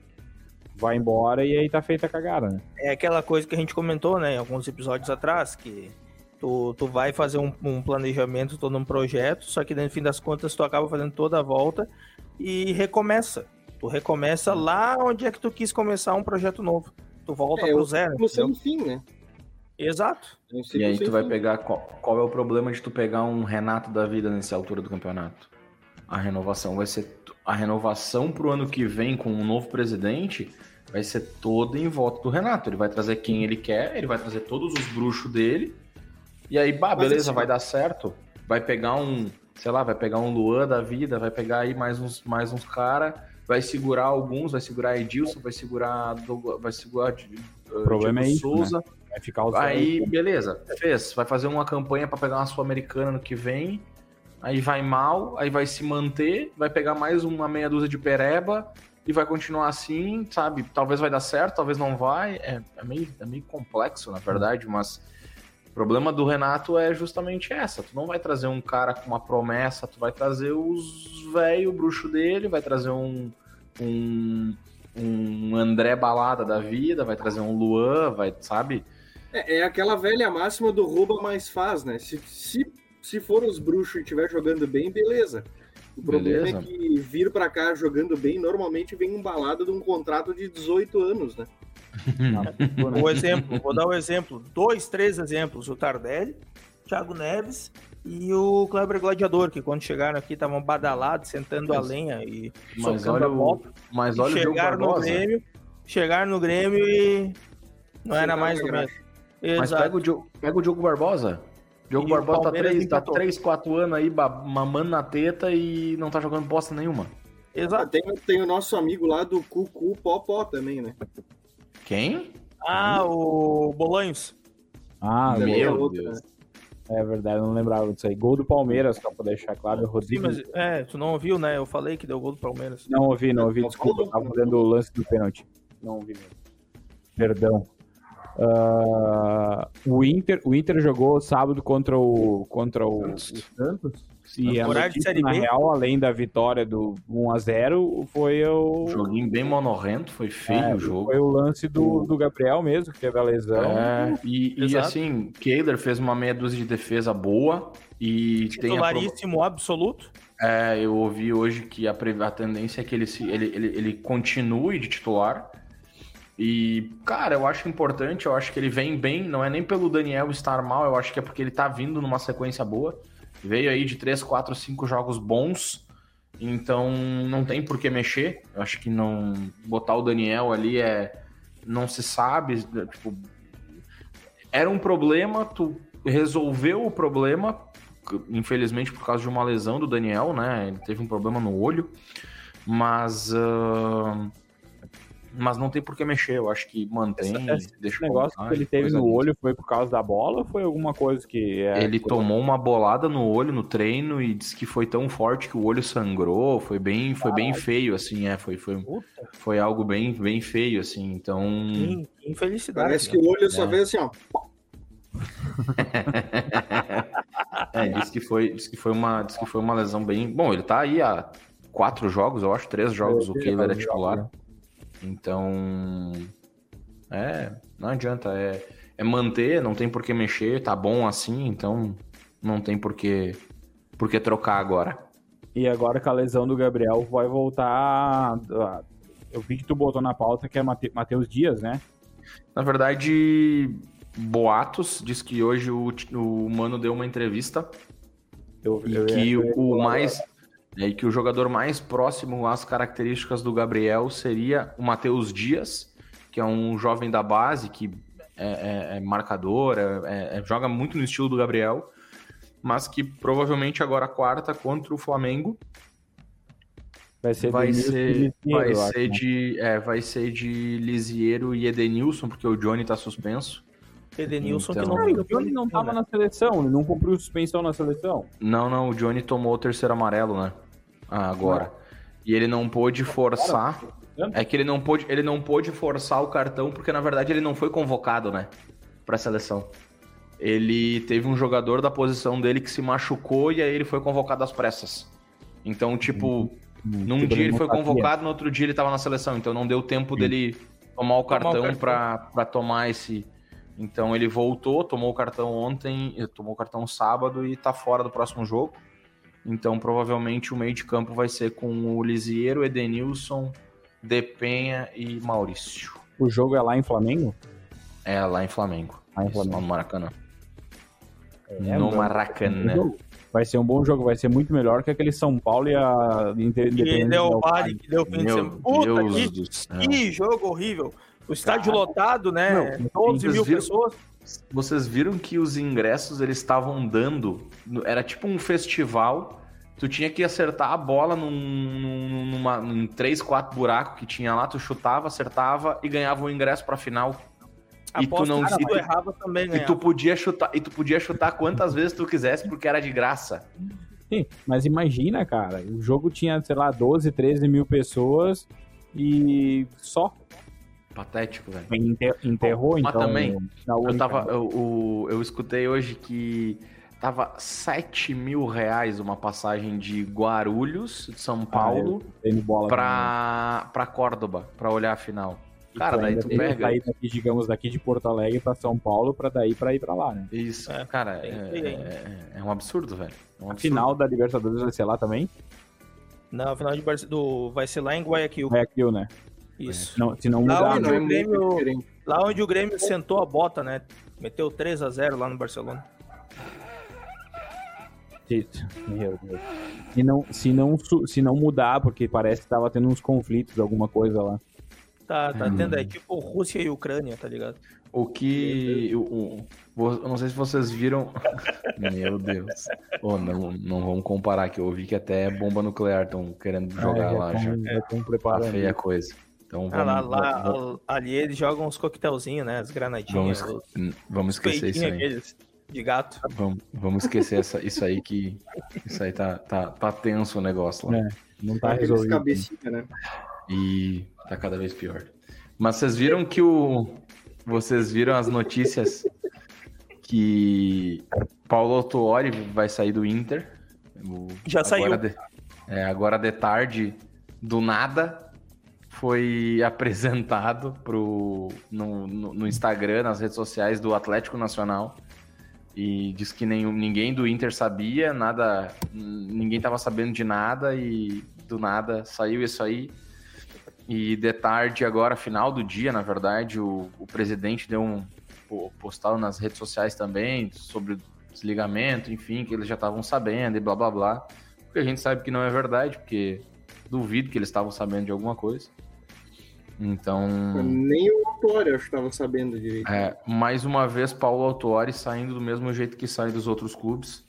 Speaker 1: vai embora e aí tá feita a cagada, né?
Speaker 3: É aquela coisa que a gente comentou, né, em alguns episódios atrás, que tu, tu vai fazer um, um planejamento, todo um projeto, só que no fim das contas tu acaba fazendo toda a volta e recomeça. Tu recomeça lá onde é que tu quis começar um projeto novo. Tu volta
Speaker 5: É,
Speaker 3: pro zero. entendeu?
Speaker 5: sem fim, né?
Speaker 3: Exato.
Speaker 2: E aí tu vai pegar qual, qual é o problema de tu pegar um Renato da vida nessa altura do campeonato? A renovação vai ser a renovação pro ano que vem com um novo presidente vai ser toda em volta do Renato. Ele vai trazer quem ele quer, ele vai trazer todos os bruxos dele. E aí, bah, beleza,
Speaker 5: assim-
Speaker 2: vai dar certo. Vai pegar um, sei lá, vai pegar um Luan da vida, vai pegar aí mais uns mais uns cara, vai segurar alguns, vai segurar Edilson, vai segurar Douglas- vai segurar
Speaker 1: O problema é isso,
Speaker 2: Souza.
Speaker 1: Vai ficar os
Speaker 2: Aí, beleza, fez. Vai fazer uma campanha pra pegar uma Sul-Americana no que vem. Aí vai mal, aí vai se manter, vai pegar mais uma meia dúzia de pereba e vai continuar assim, sabe? Talvez vai dar certo, talvez não vai. É, é meio, é meio complexo, na verdade, mas o problema do Renato é justamente essa. Tu não vai trazer um cara com uma promessa, tu vai trazer os velho bruxo dele, vai trazer um, um, um André Balada da vida, vai trazer um Luan, vai, sabe?
Speaker 5: É, é aquela velha máxima do rouba mais faz, né? Se, se, se for os bruxos e estiver jogando bem, beleza. O problema
Speaker 2: Beleza.
Speaker 5: é que vir pra cá jogando bem, normalmente vem embalado de um contrato de 18 anos, né?
Speaker 3: O exemplo, vou dar um exemplo, dois, três exemplos, o Tardelli, Thiago Neves e o Kleber Gladiador, que quando chegaram aqui estavam badalados, sentando a
Speaker 2: Mas-
Speaker 3: lenha e
Speaker 2: Mas
Speaker 3: socando
Speaker 2: olha,
Speaker 3: a
Speaker 2: o,
Speaker 3: bola.
Speaker 2: mas
Speaker 3: E
Speaker 2: olha o
Speaker 3: chegaram no
Speaker 2: Barbosa.
Speaker 3: Grêmio, chegaram no Grêmio e não era
Speaker 5: Sentaram
Speaker 3: mais
Speaker 5: na
Speaker 3: do
Speaker 2: Mas pega o, Diogo, pega o Diogo Barbosa. Diogo
Speaker 3: E o
Speaker 2: Barbosa tá
Speaker 3: Palmeiras
Speaker 2: 3, tá
Speaker 3: empatou.
Speaker 2: 3, 4 anos aí mamando na teta e não tá jogando bosta nenhuma.
Speaker 3: Exato.
Speaker 5: Tem, tem o nosso amigo lá do Cucu Popó também, né?
Speaker 2: Quem?
Speaker 3: Ah, o Bolanhos.
Speaker 1: Ah,
Speaker 5: Também
Speaker 2: meu
Speaker 5: é outro,
Speaker 2: Deus.
Speaker 5: né?
Speaker 1: é verdade, eu não lembrava disso aí. Gol do Palmeiras, só pra deixar claro, o
Speaker 3: Sim,
Speaker 1: Rodrigo.
Speaker 3: mas é, tu não ouviu, né? Eu falei que deu gol do Palmeiras.
Speaker 1: Não ouvi, não ouvi, desculpa, eu tava fazendo o lance do pênalti. Não ouvi mesmo. Perdão. Ah, o, Inter, o Inter jogou sábado contra o, contra o, o Santos. E a notícia,
Speaker 3: Série
Speaker 1: na
Speaker 3: B.
Speaker 1: real, além da vitória do 1x0, foi o,
Speaker 2: Joguinho bem monorrento, foi feio
Speaker 1: é,
Speaker 2: o jogo.
Speaker 1: foi o lance do, do Gabriel mesmo, que teve a lesão.
Speaker 2: É, e, e assim, Kehler fez uma meia dúzia de defesa boa e a,
Speaker 3: Titularíssimo absoluto.
Speaker 2: É, eu ouvi hoje que a, a tendência é que ele, se, ele, ele, ele continue de titular. E, cara, eu acho importante, eu acho que ele vem bem, não é nem pelo Daniel estar mal, eu acho que é porque ele tá vindo numa sequência boa. Veio aí de 3, 4, 5 jogos bons, então não tem por que mexer. Eu acho que não. Botar o Daniel ali é. Não se sabe. Tipo, era um problema, tu resolveu o problema, infelizmente por causa de uma lesão do Daniel, né? Ele teve um problema no olho, mas ah, mas não tem por que mexer. Eu acho que mantém,
Speaker 1: Essa-
Speaker 2: deixa
Speaker 1: Esse negócio que ele teve
Speaker 2: coisa
Speaker 1: no olho foi por causa da bola ou foi alguma coisa que. É,
Speaker 2: Ele tomou uma bolada no olho no treino e disse que foi tão forte que o olho sangrou. Foi bem, foi bem feio, assim, é. Foi, foi,
Speaker 3: Puta,
Speaker 2: foi algo bem, bem feio, assim. Então,
Speaker 3: que infelicidade.
Speaker 5: Parece
Speaker 3: né?
Speaker 5: que o olho só
Speaker 2: É.
Speaker 5: vê assim, ó.
Speaker 2: é, disse que foi, disse que foi uma, disse que foi uma lesão bem. Bom, ele tá aí há quatro jogos, eu acho, três jogos, o Kehler é titular. Então, é, não adianta, é, é manter, não tem por que mexer, tá bom assim, então não tem por que, por que trocar agora.
Speaker 1: E agora com a lesão do Gabriel vai voltar. Eu vi que tu botou na pauta que é Matheus Dias, né?
Speaker 2: Na verdade, boatos diz que hoje o, o Mano deu uma entrevista eu, e eu que o mais é, e que o jogador mais próximo às características do Gabriel seria o Matheus Dias, que é um jovem da base que é, é, é marcador, é, é, joga muito no estilo do Gabriel, mas que provavelmente agora quarta contra o Flamengo vai ser vai ser, vai ser né? de é, vai ser de Lisieiro e Edenilson porque o Johnny tá suspenso
Speaker 1: Edenilson então... que não. Ah, o Johnny não tava né? na seleção, ele não cumpriu suspensão na seleção.
Speaker 2: Não, não, o Johnny tomou o terceiro amarelo, né? Ah, agora. E ele não pôde forçar. É que ele não pôde, ele não pôde forçar o cartão porque na verdade ele não foi convocado, né, para a seleção. Ele teve um jogador da posição dele que se machucou e aí ele foi convocado às pressas. Então, tipo, hum, num dia ele foi convocado, no outro dia ele tava na seleção, então não deu tempo Sim. dele tomar o cartão, cartão. para tomar esse então ele voltou, tomou o cartão ontem, tomou o cartão sábado e tá fora do próximo jogo. Então provavelmente o meio de campo vai ser com o Lisieiro, Edenilson, Depenha e Maurício.
Speaker 1: O jogo é lá em Flamengo?
Speaker 2: É lá em Flamengo.
Speaker 1: Lá em Flamengo.
Speaker 2: no Maracanã. É, no Maracanã.
Speaker 1: Vai ser um bom jogo, vai ser muito melhor que aquele São Paulo e a
Speaker 3: Independente. Que deu o Bari, que deu fim de semana. Puta, Deus que, que jogo horrível. O estádio Cara, lotado, né? Não, 12 mil viram, pessoas.
Speaker 2: Vocês viram que os ingressos eles estavam dando. Era tipo um festival. Tu tinha que acertar a bola num, num, numa, num 3, 4 buracos que tinha lá, tu chutava, acertava e ganhava o ingresso pra final.
Speaker 3: E tu não se tu errava também
Speaker 2: ganhava. E tu podia chutar, e tu podia chutar quantas vezes tu quisesse porque era de graça.
Speaker 1: Sim, mas imagina, cara, o jogo tinha, sei lá, 12, 13 mil pessoas e só
Speaker 2: Patético, velho.
Speaker 1: Enterrou, Mas
Speaker 2: então. Mas também, eu, tava, eu, eu, eu escutei hoje que tava 7 mil reais uma passagem de Guarulhos, de São ah, Paulo, ah, pra, pra Córdoba, pra olhar a final.
Speaker 1: Cara, daí tu pega. Sair daqui, digamos, daqui de Porto Alegre pra São Paulo, pra daí pra ir pra lá, né?
Speaker 2: Isso, é, cara, é, é, é, um absurdo, velho. É um absurdo.
Speaker 1: A final da Libertadores vai ser lá também?
Speaker 3: Não, a final de do... vai ser lá em Guayaquil.
Speaker 1: Guayaquil, né?
Speaker 3: Isso.
Speaker 1: Não, se não mudar,
Speaker 3: lá, onde o Grêmio, lá onde o Grêmio sentou a bota, né? Meteu 3 a 0 lá no Barcelona.
Speaker 1: Meu Deus. Se não, se, não, se não mudar, porque parece que tava tendo uns conflitos, alguma coisa lá.
Speaker 3: Tá, tá hum. tendo, é tipo Rússia e Ucrânia, tá ligado?
Speaker 2: O que. O, o, eu não sei se vocês viram. Meu Deus. Oh, não, não vamos comparar, que eu ouvi que até bomba nuclear estão querendo jogar ah, lá. já
Speaker 1: estão preparando. Tá
Speaker 2: feia a coisa. Então
Speaker 3: vamos, ah, lá, lá vamos... ali eles jogam uns coquetelzinhos, né? As granadinhas.
Speaker 2: Vamos, vamos esquecer isso aí.
Speaker 3: De gato.
Speaker 2: Vamos, vamos esquecer essa, isso aí que. Isso aí tá, tá, tá tenso o negócio lá. É,
Speaker 5: não tá resolvido. Cabecinha,
Speaker 2: né? E tá cada vez pior. Mas vocês viram que o. Vocês viram as notícias que Paulo Autuori vai sair do Inter.
Speaker 3: O... Já agora saiu.
Speaker 2: De... É, agora de tarde, do nada, foi apresentado pro, no, no, no, Instagram, nas redes sociais do Atlético Nacional. E diz que nenhum, ninguém do Inter sabia, nada, ninguém estava sabendo de nada e do nada saiu isso aí. E de tarde, agora, final do dia, na verdade, o, o presidente deu um postal nas redes sociais também sobre o desligamento, enfim, que eles já estavam sabendo e blá blá blá. Porque a gente sabe que não é verdade, porque duvido que eles estavam sabendo de alguma coisa. Então.
Speaker 5: Nem o Autori acho que estava sabendo direito.
Speaker 2: É, mais uma vez, Paulo Autori saindo do mesmo jeito que sai dos outros clubes.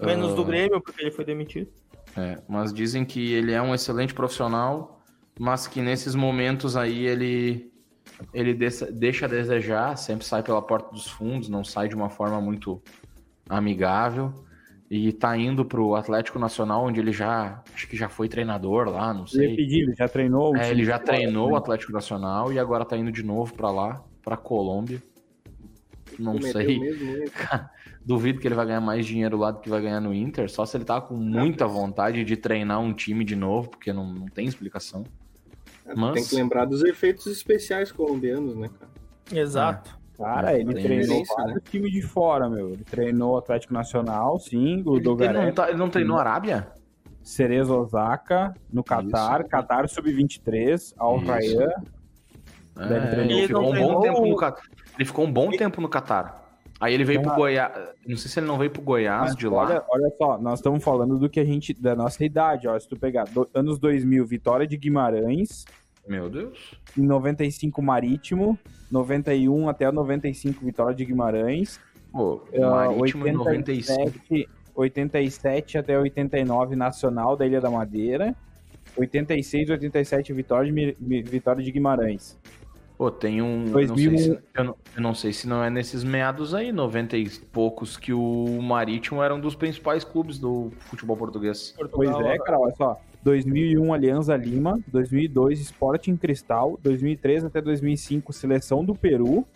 Speaker 3: Menos uh... do Grêmio, porque ele foi demitido.
Speaker 2: É, mas dizem que ele é um excelente profissional, mas que nesses momentos aí ele ele deixa a desejar, sempre sai pela porta dos fundos, não sai de uma forma muito amigável e tá indo pro Atlético Nacional, onde ele já, acho que já foi treinador lá, não sei.
Speaker 1: Ele, ele já treinou.
Speaker 2: É, ele já treinou o Atlético Nacional e agora tá indo de novo para lá, para Colômbia. Não
Speaker 5: Cometeu
Speaker 2: sei.
Speaker 5: mesmo erro.
Speaker 2: Duvido que ele vai ganhar mais dinheiro lá do que vai ganhar no Inter, só se ele tá com muita vontade de treinar um time de novo, porque não, não tem explicação. Mas-
Speaker 5: Tem que lembrar dos efeitos especiais colombianos, né, cara?
Speaker 3: Exato.
Speaker 1: Cara, ele treinou
Speaker 5: isso, né?
Speaker 1: vários times de fora, meu. Ele treinou o Atlético Nacional, sim, o
Speaker 2: Ele,
Speaker 1: Dogaré,
Speaker 2: não, tá- ele não treinou a Arábia?
Speaker 1: Cerezo Osaka, no Qatar,
Speaker 2: Isso.
Speaker 1: Qatar Sub-23, Al. Rayyan.
Speaker 2: É, ele,
Speaker 3: Ele
Speaker 2: ficou um bom tempo no Qatar. Ele ficou um bom tempo no Qatar. Aí ele veio pro Goiás. Não sei se ele não veio pro Goiás
Speaker 1: Mas
Speaker 2: de lá.
Speaker 1: Olha, olha só, nós estamos falando do que a gente, da nossa idade, ó. Se tu pegar do- anos 2000, Vitória de Guimarães,
Speaker 2: Meu Deus.
Speaker 1: em 95 Marítimo, 91 até o 95 Vitória de Guimarães,
Speaker 2: Pô,
Speaker 1: eh,
Speaker 2: Marítimo em 95.
Speaker 1: 87, 87 até 89 Nacional da Ilha da Madeira, 86, 87 Vitória de, Vitória de Guimarães.
Speaker 2: Pô, tem um. eu
Speaker 1: 2000
Speaker 2: não sei se, eu, não, eu não sei se não é nesses meados aí, 90 e poucos, que o Marítimo era um dos principais clubes do futebol português.
Speaker 1: Pois é, cara, olha só. 2001 Alianza Lima, 2002 Sporting Cristal, 2003 até 2005 Seleção do Peru,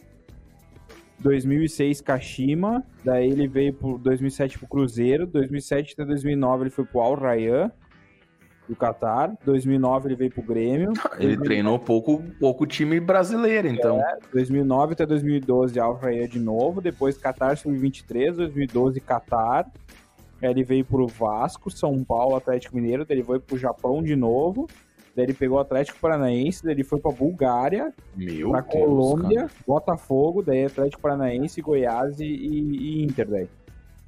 Speaker 1: 2006 Kashima, daí ele veio pro 2007 pro Cruzeiro, 2007 até 2009 ele foi pro Al Rayyan do Qatar, 2009 ele veio pro Grêmio,
Speaker 2: Ele treinou pouco, pouco time brasileiro, então.
Speaker 1: 2009 até 2012 Al Rayyan de novo, depois Qatar Sub-23, 2012 Qatar, ele veio pro Vasco, São Paulo, Atlético Mineiro, daí ele foi pro Japão de novo, daí ele pegou o Atlético Paranaense, daí ele foi pra Bulgária,
Speaker 2: Meu
Speaker 1: pra
Speaker 2: Deus,
Speaker 1: Colômbia,
Speaker 2: cara.
Speaker 1: Botafogo, daí Atlético Paranaense, Goiás e, e- e Inter daí.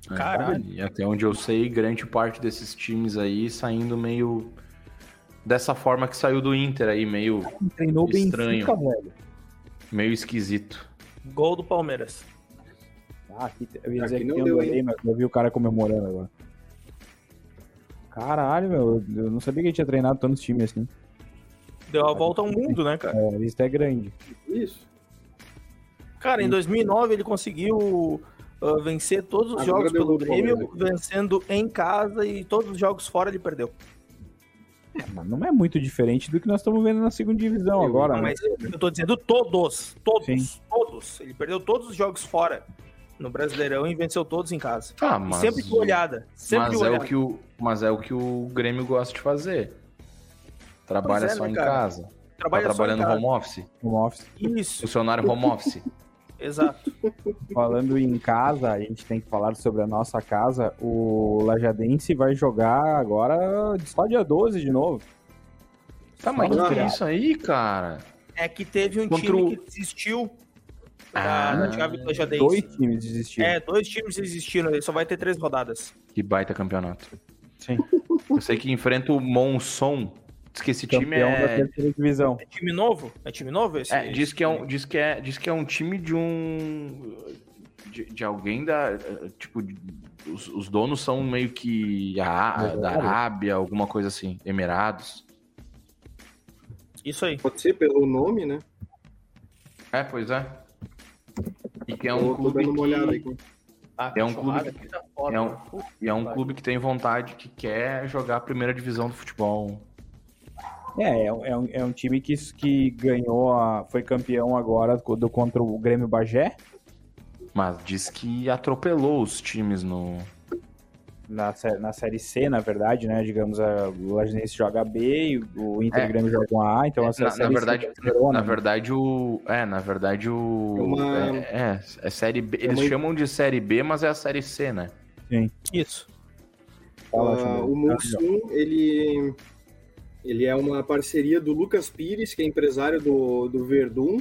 Speaker 3: Caralho.
Speaker 2: É, E até onde eu sei, grande parte desses times aí saindo meio. Dessa forma que saiu do Inter aí, meio,
Speaker 1: Treinou bem
Speaker 2: Estranho.
Speaker 1: Benfica,
Speaker 2: meio esquisito.
Speaker 3: Gol do Palmeiras.
Speaker 1: Ah, aqui, eu ia dizer
Speaker 5: Aqui
Speaker 1: que
Speaker 5: não
Speaker 1: tem um delay, mas eu vi o cara comemorando agora. Caralho, meu, eu não sabia que ele tinha treinado tantos times assim.
Speaker 3: Deu a volta ao mundo, né, cara?
Speaker 1: É, a lista é grande.
Speaker 5: Isso.
Speaker 3: Cara, em 2009 ele conseguiu ah, vencer todos os
Speaker 5: Agora
Speaker 3: jogos pelo Grêmio, vencendo em casa e todos os jogos fora ele perdeu.
Speaker 1: É, mas não é muito diferente do que nós estamos vendo na segunda divisão
Speaker 5: Eu-
Speaker 1: agora,
Speaker 3: Não,
Speaker 1: né?
Speaker 3: mas eu tô dizendo todos, todos,
Speaker 1: Sim.
Speaker 3: todos. Ele perdeu todos os jogos fora no Brasileirão e venceu todos em casa.
Speaker 2: Ah, mas.
Speaker 3: sempre de olhada, sempre
Speaker 2: Mas
Speaker 3: de
Speaker 2: é,
Speaker 3: olhada.
Speaker 2: o que o, mas é o que o Grêmio gosta de fazer. Trabalha
Speaker 3: é,
Speaker 2: só
Speaker 3: né,
Speaker 2: em
Speaker 3: cara?
Speaker 2: casa. Tá
Speaker 3: Trabalha só em
Speaker 2: trabalhando
Speaker 3: casa.
Speaker 2: home office.
Speaker 1: Home office.
Speaker 3: Isso,
Speaker 2: Funcionário home office.
Speaker 3: exato.
Speaker 1: Falando em casa, a gente tem que falar sobre a nossa casa. O Lajadense vai jogar agora só dia 12 de novo.
Speaker 2: Tá, mas que é isso aí, cara?
Speaker 3: É que teve um
Speaker 2: Contra
Speaker 3: time
Speaker 2: o-
Speaker 3: que desistiu
Speaker 2: Ah.
Speaker 3: da.
Speaker 1: Dois times desistiram.
Speaker 3: É, dois times desistiram, ele só vai ter três rodadas.
Speaker 2: Que baita campeonato.
Speaker 1: Sim.
Speaker 2: Eu sei que enfrenta o Monson. Diz que esse time
Speaker 1: Campeão da
Speaker 2: é.
Speaker 1: terceira divisão.
Speaker 3: É time novo? É time novo esse?
Speaker 2: É, diz que é um, diz que é, diz que é um time de um de, de alguém da tipo os, os donos são meio que a, da Arábia, alguma coisa assim, Emirados.
Speaker 3: Isso aí.
Speaker 5: Pode ser pelo nome, né?
Speaker 2: É, pois é. E que é um clube
Speaker 5: dando uma olhada
Speaker 2: que,
Speaker 5: aqui.
Speaker 3: Ah,
Speaker 2: É um
Speaker 3: cachorrada
Speaker 2: clube-
Speaker 3: aqui tá foda,
Speaker 2: é um- e é um
Speaker 3: que
Speaker 2: clube que tem vontade, que quer jogar a primeira divisão do futebol.
Speaker 1: É, é, um- é um, é um time que, que ganhou, a, foi campeão agora do, contra o Grêmio Bagé,
Speaker 2: Mas diz que atropelou os times no.
Speaker 1: Na, na Série C, na verdade, né? Digamos, a, o Lajadense joga B e o Inter
Speaker 2: É.
Speaker 1: e o Grêmio jogam A, então
Speaker 2: É,
Speaker 1: essa
Speaker 2: na,
Speaker 1: Série
Speaker 2: na verdade,
Speaker 1: é Barcelona,
Speaker 2: na
Speaker 1: né?
Speaker 2: verdade o. É, na verdade o.
Speaker 5: É uma-
Speaker 2: É, é, é série B. Eles
Speaker 5: uma-
Speaker 2: chamam de série B, mas é a série C, né?
Speaker 3: Isso.
Speaker 1: Fala,
Speaker 5: Ah,
Speaker 1: Xandão.
Speaker 5: o Mussum, ele, ele é uma parceria do Lucas Pires, que é empresário do, do Verdun,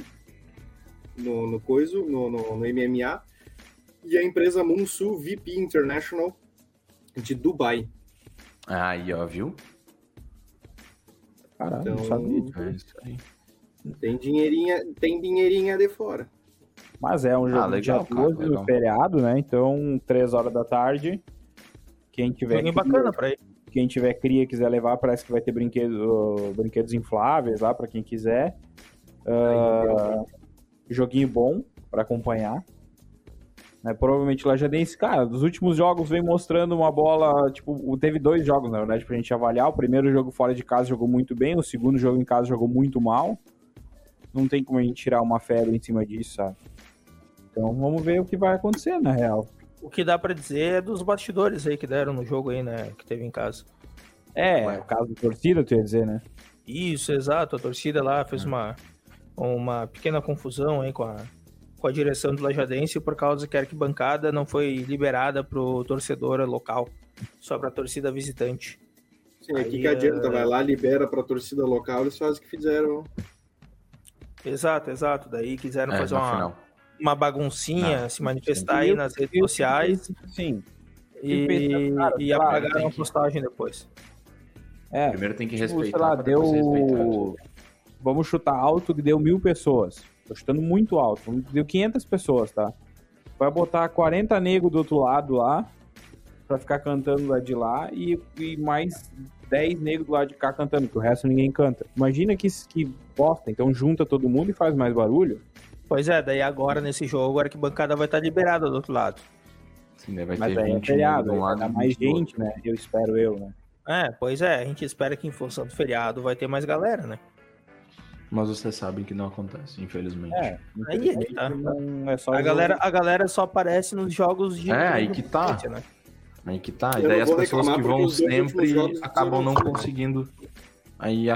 Speaker 5: no, no coiso, no, no, no MMA, e a empresa Munsu VP International de Dubai.
Speaker 2: Aí, ó, viu?
Speaker 1: Caralho, não
Speaker 5: Então-
Speaker 1: sabia disso.
Speaker 2: É isso aí.
Speaker 5: Tem dinheirinha, tem dinheirinha de fora.
Speaker 1: Mas é um jogo
Speaker 2: Ah, legal,
Speaker 1: dia
Speaker 2: cara,
Speaker 1: 12,
Speaker 2: legal.
Speaker 1: feriado, né? Então, 3 horas da tarde. Quem tiver,
Speaker 3: Joguinho
Speaker 1: cria,
Speaker 3: bacana pra ele.
Speaker 1: quem tiver cria quiser levar, parece que vai ter brinquedo, brinquedos infláveis lá pra quem quiser. Ah, joguinho bom pra acompanhar. Né, provavelmente Lajadense, cara, dos últimos jogos vem mostrando uma bola, tipo, teve dois jogos, na verdade, pra gente avaliar. O primeiro jogo fora de casa jogou muito bem, o segundo jogo em casa jogou muito mal. Não tem como a gente tirar uma febre em cima disso, sabe? Então vamos ver o que vai acontecer, na real.
Speaker 3: O que dá pra dizer é dos bastidores aí que deram no jogo aí, né? Que teve em casa.
Speaker 1: É,
Speaker 2: Ué.
Speaker 1: o caso da torcida, tu ia dizer, né?
Speaker 3: Isso, exato. A torcida lá fez uma, uma pequena confusão aí com a, com a direção do Lajadense por causa que a arquibancada não foi liberada pro torcedor local, só pra torcida visitante.
Speaker 5: Sim, aqui
Speaker 3: Aí,
Speaker 5: que adianta,
Speaker 3: é-
Speaker 5: vai lá, libera pra torcida local, eles fazem o que fizeram.
Speaker 3: Exato, exato. Daí quiseram
Speaker 2: É,
Speaker 3: fazer uma,
Speaker 2: final.
Speaker 3: uma baguncinha,
Speaker 2: Não,
Speaker 3: se manifestar aí nas redes sociais
Speaker 1: Sim.
Speaker 3: e,
Speaker 1: cara,
Speaker 3: e
Speaker 1: lá,
Speaker 3: apagaram a
Speaker 2: que-
Speaker 3: postagem depois.
Speaker 1: É,
Speaker 2: Primeiro tem que
Speaker 1: tipo,
Speaker 2: respeitar.
Speaker 1: sei lá,
Speaker 2: depois respeitar.
Speaker 1: deu. Vamos chutar alto que deu mil pessoas. Tô chutando muito alto. Deu 500 pessoas, tá? Vai botar 40 negros do outro lado lá, pra ficar cantando lá de lá, e, e mais 10 negros do lado de cá cantando, que o resto ninguém canta. Imagina que, que bosta. Então junta todo mundo e faz mais barulho.
Speaker 3: Pois é, daí agora nesse jogo a arquibancada vai estar liberada do outro lado.
Speaker 2: Sim, daí vai
Speaker 1: Mas
Speaker 2: ter
Speaker 1: é
Speaker 2: 20
Speaker 1: feriado,
Speaker 2: um
Speaker 1: vai
Speaker 2: lado
Speaker 1: dar
Speaker 2: e
Speaker 1: mais
Speaker 2: 20 do outro.
Speaker 1: gente, né? Eu espero eu, né?
Speaker 3: É, pois é, a gente espera que em função do feriado vai ter mais galera, né?
Speaker 2: Mas vocês sabem que não acontece, infelizmente.
Speaker 1: É,
Speaker 3: Aí é que tá.
Speaker 1: não é só
Speaker 3: A
Speaker 1: jogo-
Speaker 3: galera, a galera só aparece nos jogos de.
Speaker 2: É, aí que tá.
Speaker 3: Né?
Speaker 2: Aí que tá. E daí as pessoas que vão sempre acabam não conseguindo. Aí,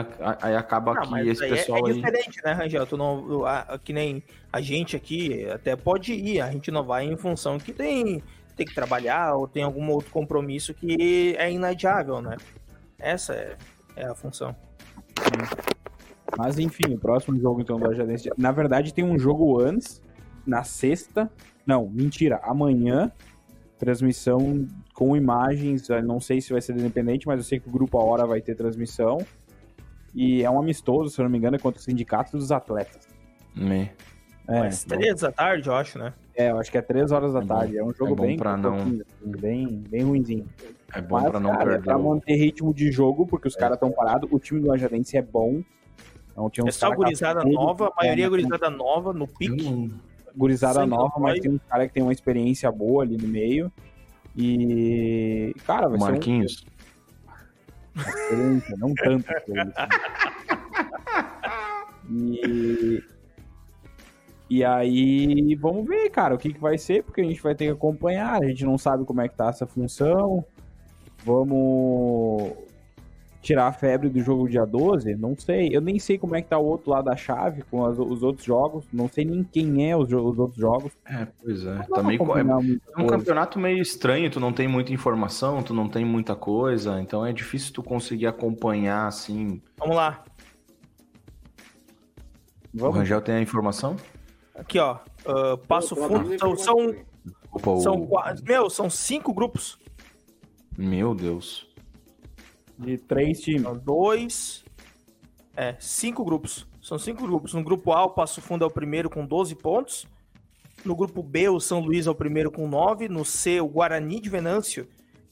Speaker 2: aí acaba
Speaker 3: Não,
Speaker 2: que
Speaker 3: mas
Speaker 2: esse
Speaker 3: aí é-
Speaker 2: pessoal
Speaker 3: é,
Speaker 2: aí.
Speaker 3: diferente, né, Rangel? Tu não, a- a- que nem a gente aqui até pode ir, a gente não vai em função que tem, tem que trabalhar ou tem algum outro compromisso que é inadiável, né? Essa é, é a função.
Speaker 1: Mas enfim, o próximo jogo então do Ajadense. Na verdade, tem um jogo antes, na sexta. Não, mentira, amanhã. Transmissão com imagens. eu Não sei se vai ser independente, mas eu sei que o grupo A Hora vai ter transmissão. E é um amistoso, se eu não me engano, é contra o Sindicato dos Atletas.
Speaker 2: Me-
Speaker 1: É,
Speaker 3: Mas três da tarde, eu acho, né?
Speaker 1: é, eu acho que é três horas da
Speaker 2: É bom.
Speaker 1: tarde. É um jogo
Speaker 2: É
Speaker 1: bem,
Speaker 2: pra não-
Speaker 1: assim, bem, bem ruimzinho.
Speaker 2: É bom
Speaker 1: Mas,
Speaker 2: pra não
Speaker 1: cara, é
Speaker 2: perder.
Speaker 1: pra
Speaker 2: o-
Speaker 1: manter ritmo de jogo, porque os
Speaker 2: É.
Speaker 1: caras estão parados. O time do Ajadense é bom. Então, tinha
Speaker 3: É só
Speaker 1: cara
Speaker 3: gurizada nova, a maioria é gurizada nova no pique.
Speaker 1: gurizada nova,
Speaker 3: no
Speaker 1: mas tem uns caras que tem uma experiência boa ali no meio. E, cara, vai
Speaker 2: Marquinhos.
Speaker 1: ser uma experiência, não tanto. experiência. E, e aí, vamos ver, cara, o que, que vai ser, porque a gente vai ter que acompanhar, a gente não sabe como é que tá essa função. Vamos tirar a febre do jogo dia 12? Não sei. Eu nem sei como é que tá o outro lado da chave com as- os outros jogos. Não sei nem quem é os, os outros jogos.
Speaker 2: É, pois é. Tá co- é
Speaker 1: muita
Speaker 2: um campeonato meio estranho, tu não tem muita informação, tu não tem muita coisa, então é difícil tu conseguir acompanhar assim.
Speaker 3: Vamos lá.
Speaker 2: O
Speaker 1: Vamos.
Speaker 2: Rangel tem a informação?
Speaker 3: Aqui, ó. ah, Passo
Speaker 5: Pô,
Speaker 3: Fundo. São, são,
Speaker 2: Opa, o-
Speaker 3: são, qua- meu, são cinco grupos.
Speaker 2: Meu Deus.
Speaker 1: De três times.
Speaker 3: São dois. É, cinco grupos. São cinco grupos. No grupo A, o Passo Fundo é o primeiro com 12 pontos. No grupo B, o São Luís é o primeiro com 9. No C, o Guarani de Venâncio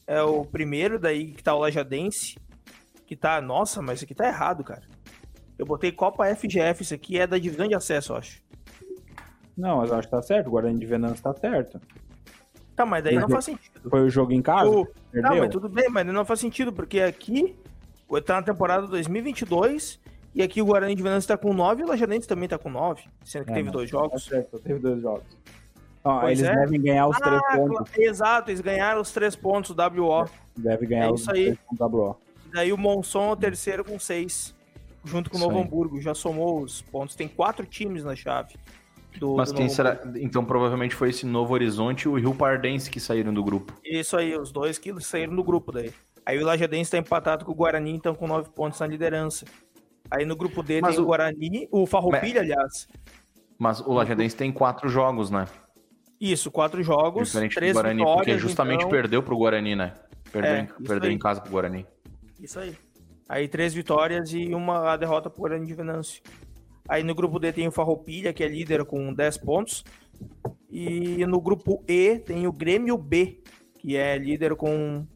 Speaker 3: é o primeiro. Daí que tá o Lajadense. Que tá. Nossa, mas isso aqui tá errado, cara. Eu botei Copa FGF. Isso aqui é da divisão de acesso, eu acho.
Speaker 1: Não, mas eu acho que tá certo. O Guarani de Venâncio tá certo.
Speaker 3: Tá, mas daí não faz sentido.
Speaker 1: Foi o jogo em casa?
Speaker 3: O-
Speaker 1: Perdeu?
Speaker 3: Não, mas tudo bem, mas não faz sentido, porque aqui tá na temporada 2022 e aqui o Guarani de Venâncio tá com 9 e o Lajadense também tá com 9, sendo que
Speaker 1: É,
Speaker 3: teve dois
Speaker 1: Tá
Speaker 3: jogos.
Speaker 1: certo, teve dois jogos. Ó,
Speaker 3: Pois
Speaker 1: eles
Speaker 3: é.
Speaker 1: devem ganhar os três
Speaker 3: Ah,
Speaker 1: pontos.
Speaker 3: exato, eles ganharam os três pontos, o WO.
Speaker 1: Deve ganhar
Speaker 3: é
Speaker 1: os
Speaker 3: aí.
Speaker 1: três pontos WO.
Speaker 3: Daí o Monson é o terceiro com 6, junto com o Novo. Hamburgo, já somou os pontos. Tem quatro times na chave. Do,
Speaker 2: Mas
Speaker 3: do
Speaker 2: quem será? Então provavelmente foi esse Novo Horizonte e o Rio Pardense que saíram do grupo.
Speaker 3: Isso aí, os dois que saíram do grupo daí. Aí o Lajadense tá empatado com o Guarani, então com 9 pontos na liderança. Aí no grupo D
Speaker 2: Mas
Speaker 3: tem o Guarani, o Farroupilha, aliás.
Speaker 2: Mas o Lajadense tem quatro jogos, né?
Speaker 3: Isso, quatro jogos,
Speaker 2: Diferente
Speaker 3: três
Speaker 2: do Guarani,
Speaker 3: vitórias,
Speaker 2: porque justamente
Speaker 3: então-
Speaker 2: perdeu pro Guarani, né? Perdeu,
Speaker 3: É,
Speaker 2: em, perdeu
Speaker 3: aí.
Speaker 2: em casa pro Guarani.
Speaker 3: Isso aí. Aí três vitórias e uma derrota pro Guarani de Venâncio. Aí no grupo D tem o Farroupilha, que é líder com 10 pontos. E no grupo E tem o Grêmio B, que é líder com,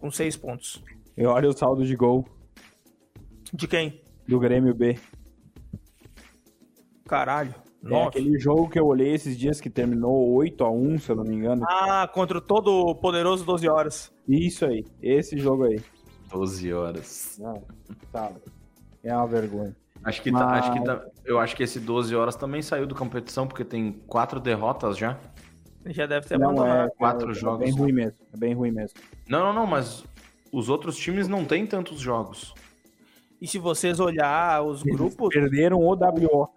Speaker 3: com 6 pontos.
Speaker 1: E olha o saldo de gol
Speaker 3: De quem?
Speaker 1: do Grêmio B.
Speaker 3: Caralho.
Speaker 1: É aquele jogo que eu olhei esses dias que terminou 8x1, se eu não me engano.
Speaker 3: Ah, contra o todo poderoso 12 horas.
Speaker 1: Isso aí, esse jogo aí.
Speaker 2: 12 horas.
Speaker 1: Não, sabe? É uma vergonha.
Speaker 2: Acho que, tá-
Speaker 1: Mas-
Speaker 2: acho que tá- eu acho que esse 12 horas também saiu da competição, porque tem quatro derrotas já.
Speaker 3: Já deve ter
Speaker 1: Não,
Speaker 3: abandonado.
Speaker 1: é,
Speaker 2: quatro
Speaker 1: é,
Speaker 2: jogos.
Speaker 1: É bem ruim mesmo. É bem ruim mesmo.
Speaker 2: Não, não, não, mas os outros times não têm tantos jogos.
Speaker 3: E se vocês olhar os grupos,
Speaker 1: Perderam o WO.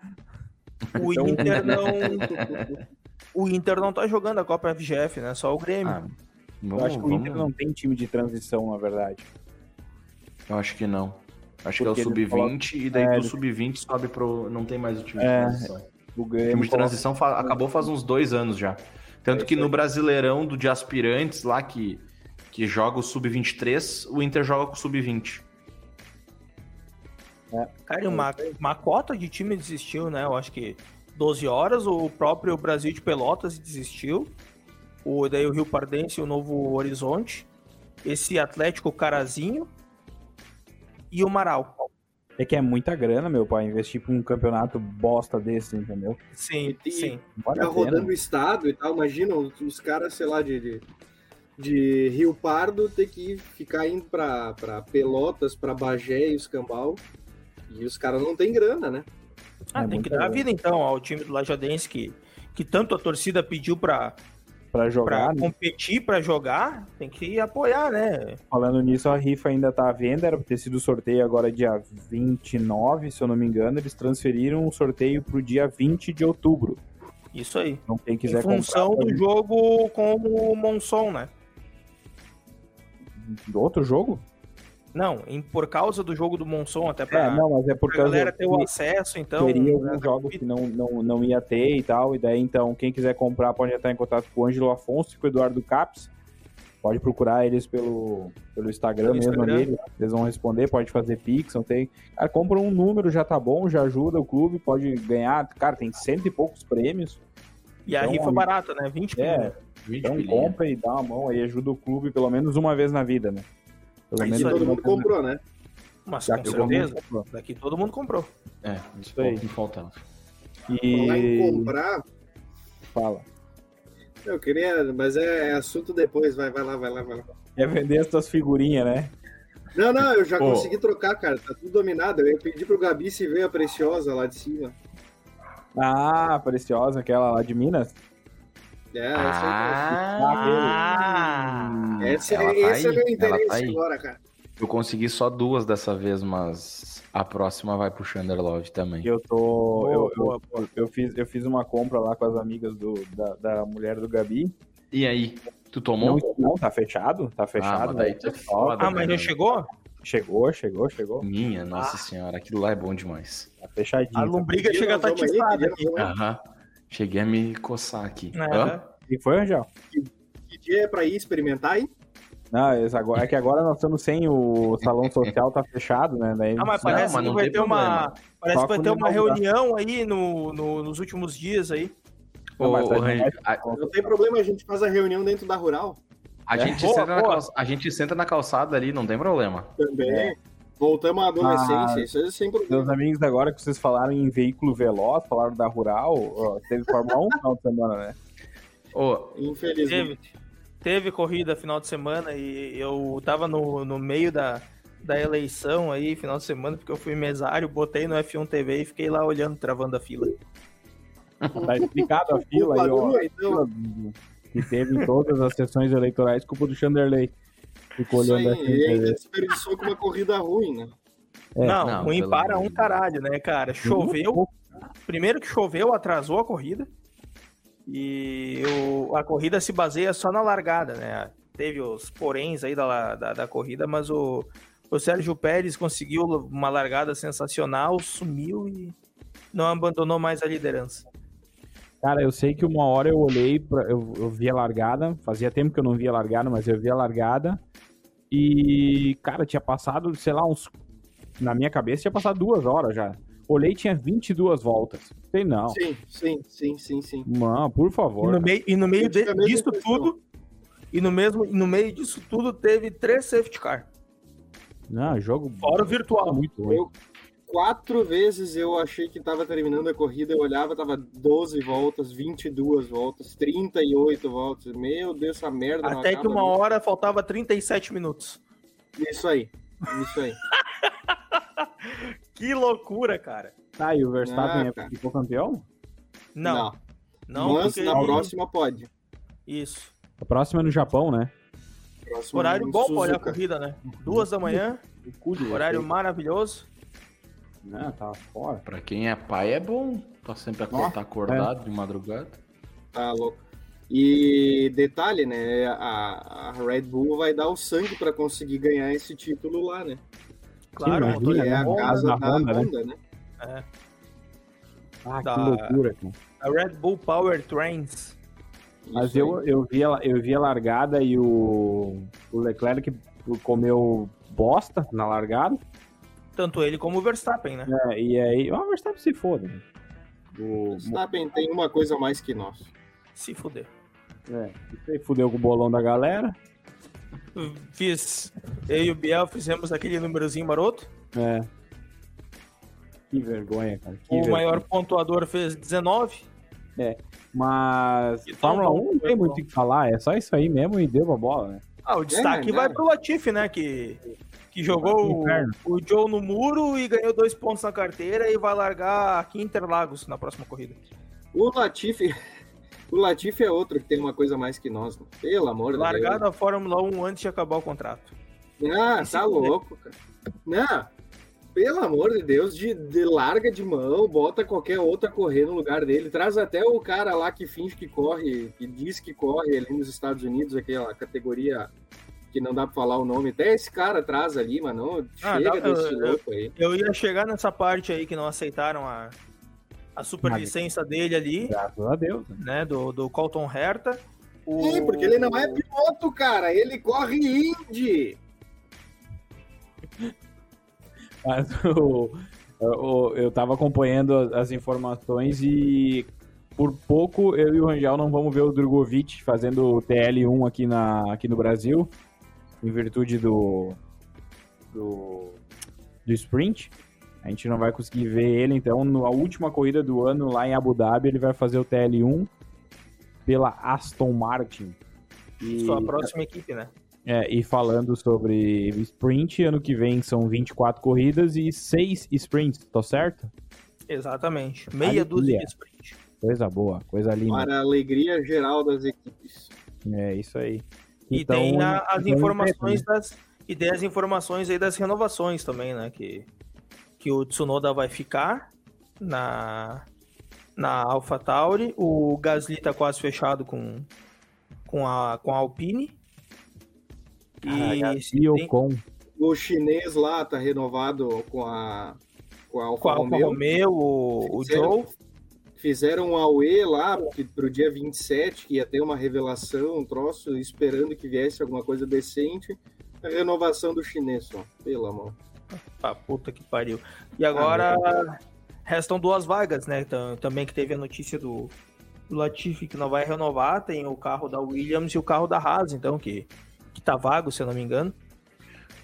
Speaker 3: o
Speaker 1: Então-
Speaker 3: Inter não. O Inter não tá jogando a Copa FGF, né? Só o Grêmio.
Speaker 2: Ah,
Speaker 1: Eu
Speaker 2: vamos,
Speaker 1: acho que o Inter
Speaker 2: vamos-
Speaker 1: não tem time de transição, na verdade.
Speaker 2: Eu acho que não. Acho que é o
Speaker 1: Porque eles
Speaker 2: sub-20 e daí
Speaker 1: É,
Speaker 2: do
Speaker 1: eles-
Speaker 2: sub-20 sobe pro. Não tem mais o time de
Speaker 1: É,
Speaker 2: transição.
Speaker 1: O
Speaker 2: O time de
Speaker 1: coloca-
Speaker 2: transição fa- acabou faz uns dois anos já. Tanto
Speaker 1: É
Speaker 2: que no. Brasileirão do de aspirantes lá que, que joga o sub-23, o Inter joga com o sub-20.
Speaker 3: Cara, e uma, uma cota de time desistiu, né? Eu acho que 12 horas, o próprio Brasil de Pelotas desistiu. O, daí o Rio Pardense e o Novo Horizonte. Esse Atlético Carazinho. E o Marau.
Speaker 1: É que é muita grana, meu pai, investir pra um campeonato bosta desse, entendeu?
Speaker 3: Sim,
Speaker 5: E-
Speaker 3: sim.
Speaker 1: Vale
Speaker 5: Tá rodando o estado e tal. Imagina os, caras, sei lá, de, de, de Rio Pardo ter que ficar indo pra, pra Pelotas, pra Bagé e os Cambal. E os caras não têm grana, né?
Speaker 3: Ah,
Speaker 1: É
Speaker 3: tem que dar a
Speaker 1: grana.
Speaker 3: vida então ao time do Lajadense que, que tanto a torcida pediu pra,
Speaker 1: Pra
Speaker 3: pra
Speaker 1: jogar, né?
Speaker 3: competir, pra jogar, tem que apoiar, né?
Speaker 1: Falando nisso, a rifa ainda tá à venda, era pra ter sido sorteio agora dia 29, se eu não me engano. Eles transferiram o sorteio pro dia 20 de outubro.
Speaker 3: Isso aí.
Speaker 1: Então quem
Speaker 3: Em
Speaker 1: quiser
Speaker 3: função
Speaker 1: comprar...
Speaker 3: do jogo com o Monson, né?
Speaker 1: Do outro jogo?
Speaker 3: Não, em, por causa do jogo do Monson, até pra,
Speaker 1: É, não, mas é por
Speaker 3: pra galera
Speaker 1: causa
Speaker 3: ter o acesso, então.
Speaker 1: teria
Speaker 3: né,
Speaker 1: alguns jogos que não, não, não ia ter e tal. E daí, então, quem quiser comprar pode entrar em contato com o Ângelo Afonso e com o Eduardo Caps. Pode procurar eles pelo, pelo Instagram
Speaker 3: Pelo
Speaker 1: mesmo
Speaker 3: Instagram.
Speaker 1: dele. Eles vão responder, pode fazer Pix, não tem. Cara, compra um número, já tá bom, já ajuda o clube, pode ganhar. Cara, tem cento e poucos prêmios.
Speaker 3: E a
Speaker 1: Então,
Speaker 3: rifa barata, né? 20
Speaker 1: É,
Speaker 3: pila.
Speaker 2: 20
Speaker 1: então
Speaker 2: pilinha.
Speaker 1: compra e dá uma mão aí, ajuda o clube pelo menos uma vez na vida, né? Pelo
Speaker 5: Aí
Speaker 1: menos
Speaker 5: todo mundo comprou, né?
Speaker 3: Mas
Speaker 1: Já
Speaker 3: com
Speaker 1: que todo mundo
Speaker 3: certeza,
Speaker 1: comprou.
Speaker 3: daqui todo mundo comprou.
Speaker 2: É, isso
Speaker 1: aí.
Speaker 2: que faltava.
Speaker 5: Falar em
Speaker 1: E
Speaker 5: comprar,
Speaker 1: fala.
Speaker 5: eu queria, mas é assunto depois. Vai, vai lá, vai lá, vai lá.
Speaker 1: Quer vender as tuas figurinhas, né?
Speaker 5: Não, não, eu já
Speaker 2: Pô.
Speaker 5: consegui trocar, cara. Tá tudo dominado. Eu ia pedir pro Gabi se ver a preciosa lá de cima.
Speaker 1: Ah, preciosa, aquela lá de Minas.
Speaker 5: É, essa,
Speaker 3: Ah!
Speaker 5: esse,
Speaker 2: ela tá
Speaker 5: esse é meu interesse
Speaker 2: tá
Speaker 5: agora, cara.
Speaker 2: Eu consegui só duas dessa vez, mas a próxima vai pro Chanderlove também.
Speaker 1: Eu tô.
Speaker 3: Boa,
Speaker 1: eu,
Speaker 3: boa,
Speaker 1: eu, eu fiz, eu fiz uma compra lá com as amigas do, da, da mulher do Gabi.
Speaker 2: E aí, tu tomou?
Speaker 1: Não, não, tá fechado? Tá
Speaker 2: ah,
Speaker 1: fechado.
Speaker 2: mas daí
Speaker 1: né?
Speaker 2: tu é foda,
Speaker 3: Ah, mas
Speaker 2: né,
Speaker 3: já chegou?
Speaker 1: Chegou, chegou, chegou.
Speaker 2: Minha, nossa senhora, aquilo lá é bom demais.
Speaker 1: Tá fechadinho.
Speaker 3: A lombriga
Speaker 5: Que
Speaker 3: chega a estar
Speaker 5: vamos?
Speaker 2: Aham. Cheguei a me coçar aqui.
Speaker 3: É.
Speaker 1: Que foi, Angel?
Speaker 5: Que dia é pra ir experimentar aí?
Speaker 1: Não, agora, é que agora nós estamos sem o salão social, tá fechado, né? Daí,
Speaker 3: Ah, mas
Speaker 2: Não,
Speaker 3: parece
Speaker 2: mas
Speaker 3: que
Speaker 2: não
Speaker 3: vai
Speaker 2: tem
Speaker 3: ter uma.
Speaker 2: problema.
Speaker 3: Parece
Speaker 1: Só
Speaker 3: que vai ter uma reunião aí no, no- nos últimos dias aí.
Speaker 1: Não, mas
Speaker 2: Ô,
Speaker 1: vai ter-
Speaker 2: a,
Speaker 5: Não tem problema, a gente faz a reunião dentro da Rural
Speaker 2: a gente
Speaker 3: Boa,
Speaker 2: senta na
Speaker 3: boa.
Speaker 2: calça- a gente senta na calçada ali, não tem problema.
Speaker 5: também.
Speaker 1: É.
Speaker 5: Voltamos à adolescência,
Speaker 1: Ah,
Speaker 5: isso é sem
Speaker 1: Meus
Speaker 5: problema.
Speaker 1: amigos agora que vocês falaram em veículo veloz, falaram da Rural, ó, teve Fórmula 1 no final de semana, né?
Speaker 2: Ô,
Speaker 5: Infelizmente.
Speaker 3: Teve, teve corrida final de semana e eu tava no, no meio da, da eleição aí, final de semana, porque eu fui mesário, botei no F1 TV e fiquei lá olhando, travando a fila.
Speaker 1: Tá explicado a fila aí, ó.
Speaker 5: Então.
Speaker 1: Que teve em todas as sessões eleitorais, culpa do Chanderley. Ficou
Speaker 5: Isso
Speaker 1: olhando
Speaker 5: aí,
Speaker 1: assim.
Speaker 5: e ainda desperdiçou com uma corrida ruim, né?
Speaker 1: É,
Speaker 3: não,
Speaker 2: não,
Speaker 3: ruim para um caralho, né, cara? Choveu. Primeiro que choveu, atrasou a corrida. E o- a corrida se baseia só na largada, né? Teve os poréns aí da, da, da corrida, mas o, o Sérgio Pérez conseguiu uma largada sensacional, sumiu e não abandonou mais a liderança.
Speaker 1: Cara, eu sei que uma hora eu olhei, pra, eu, eu vi a largada, fazia tempo que eu não via a largada, mas eu vi a largada. E, cara, tinha passado, sei lá, uns. Na minha cabeça tinha passado duas horas já. Olhei e tinha 22 voltas. Sei não.
Speaker 5: Sim, sim, sim, sim, sim.
Speaker 1: Mano, por
Speaker 3: E
Speaker 1: favor.
Speaker 3: no meio, e no meio de- disso tudo, e no, mesmo, e no meio disso tudo teve três safety car.
Speaker 1: Não, jogo.
Speaker 3: Fora o virtual.
Speaker 1: muito ruim.
Speaker 5: Eu- Quatro vezes eu achei que tava terminando a corrida, eu olhava, tava 12 voltas, 22 voltas, 38 voltas. Meu Deus, essa merda não
Speaker 3: Até que uma
Speaker 5: nunca.
Speaker 3: hora faltava 37 minutos.
Speaker 5: Isso aí, isso aí.
Speaker 3: Que loucura, cara.
Speaker 1: Tá, e o Verstappen
Speaker 5: Ah,
Speaker 1: é-
Speaker 5: cara.
Speaker 1: ficou campeão?
Speaker 3: Não, não,
Speaker 5: Mas
Speaker 3: porque
Speaker 5: na
Speaker 3: ele-
Speaker 5: próxima pode.
Speaker 3: Isso.
Speaker 1: A próxima é no Japão, né?
Speaker 5: Próximo
Speaker 3: Horário bom pra olhar a
Speaker 5: Suzuka.
Speaker 3: corrida, né? Duas da manhã, horário maravilhoso.
Speaker 1: Não, tá fora.
Speaker 2: Pra quem é pai é bom. Tá sempre acordar tá acordado de madrugada.
Speaker 5: Tá louco. E detalhe, né? A, a Red Bull vai dar o sangue pra conseguir ganhar esse título lá, né?
Speaker 3: Claro,
Speaker 1: Sim,
Speaker 5: é
Speaker 3: é
Speaker 5: a casa
Speaker 1: da
Speaker 5: da
Speaker 1: Honda,
Speaker 5: Honda,
Speaker 1: né?
Speaker 5: né?
Speaker 1: Ah,
Speaker 3: Da-
Speaker 1: que loucura, cara.
Speaker 3: A Red Bull Power Trains.
Speaker 1: Mas
Speaker 5: Isso
Speaker 1: eu,
Speaker 5: aí.
Speaker 1: eu, vi a, eu vi a largada e o, o Leclerc comeu bosta na largada.
Speaker 3: Tanto ele como o Verstappen, né?
Speaker 1: É, e aí. O Verstappen se foda. né? O,
Speaker 5: Verstappen tem uma coisa a mais que nós.
Speaker 3: Se fuder.
Speaker 1: é, isso aí fudeu com o bolão da galera.
Speaker 3: Fiz. Eu e o Biel fizemos aquele númerozinho maroto.
Speaker 1: É. Que vergonha, cara. Que
Speaker 3: O
Speaker 1: vergonha.
Speaker 3: maior pontuador fez 19.
Speaker 1: Mas
Speaker 3: Então,
Speaker 1: Fórmula
Speaker 3: bom,
Speaker 1: 1 não tem muito o que falar, é só isso aí mesmo e deu a bola, né?
Speaker 3: Ah, o destaque
Speaker 5: né?
Speaker 3: vai pro Latifi, né? Que, que jogou o, o Joe no muro e ganhou dois pontos na carteira e vai largar aqui em Interlagos na próxima corrida.
Speaker 5: O Latifi. O Latifi é outro que tem uma coisa a mais que nós. né? Pelo amor de
Speaker 3: Largar
Speaker 5: Deus.
Speaker 3: da Fórmula 1 antes de acabar o contrato.
Speaker 5: Ah,
Speaker 3: E
Speaker 5: tá
Speaker 3: fuder.
Speaker 5: louco, cara. Não, pelo amor de Deus, de, de larga de mão, bota qualquer outra correr no lugar dele. Traz até o cara lá que finge que corre, que diz que corre ali nos Estados Unidos, aquela categoria que não dá pra falar o nome. Até esse cara traz ali, mas não
Speaker 3: Ah,
Speaker 5: chega
Speaker 3: dá-
Speaker 5: desse
Speaker 3: eu-
Speaker 5: louco aí.
Speaker 3: Eu ia chegar nessa parte aí que não aceitaram a, a superlicença dele ali,
Speaker 1: Graças a Deus. né?
Speaker 3: né? Do, do Colton Herta. O...
Speaker 5: Sim, porque ele não é piloto, cara. Ele corre Indy.
Speaker 1: Mas o, o- eu tava acompanhando as, as informações e por pouco eu e o Rangel não vamos ver o Drogovic fazendo o TL1 aqui, na, aqui no Brasil, em virtude do, do, do sprint. A gente não vai conseguir ver ele, então na última corrida do ano lá em Abu Dhabi ele vai fazer o TL1 pela Aston Martin. E-
Speaker 3: Sua próxima equipe, né?
Speaker 1: é, e falando sobre sprint, ano que vem são 24 corridas e 6 sprints, tô certo?
Speaker 3: Exatamente. Meia
Speaker 1: Alegria.
Speaker 3: dúzia de sprint.
Speaker 1: Coisa boa, coisa linda.
Speaker 5: Para a alegria geral das equipes.
Speaker 1: É isso aí.
Speaker 3: E
Speaker 1: Então,
Speaker 3: tem a- as
Speaker 1: então,
Speaker 3: informações das. E tem as informações aí das renovações também, né? Que, que o Tsunoda vai ficar na, na AlphaTauri. O Gasly tá quase fechado com, com, a, com a Alpine.
Speaker 1: Ah, E o
Speaker 3: tem-
Speaker 1: com
Speaker 5: O chinês lá tá renovado com a com a Alfa
Speaker 3: com a Alfa
Speaker 5: Romeo.
Speaker 3: Romeo, o, o Joe.
Speaker 5: Fizeram um AUE lá que pro dia 27, que ia ter uma revelação, um troço, esperando que viesse alguma coisa decente. A renovação do chinês, só. Pelo amor.
Speaker 3: Ah, puta que pariu. E agora restam duas vagas, né? Tam- Também que teve a notícia do, do Latifi que não vai renovar. Tem o carro da Williams e o carro da Haas, então, que, que tá vago, se eu não me engano.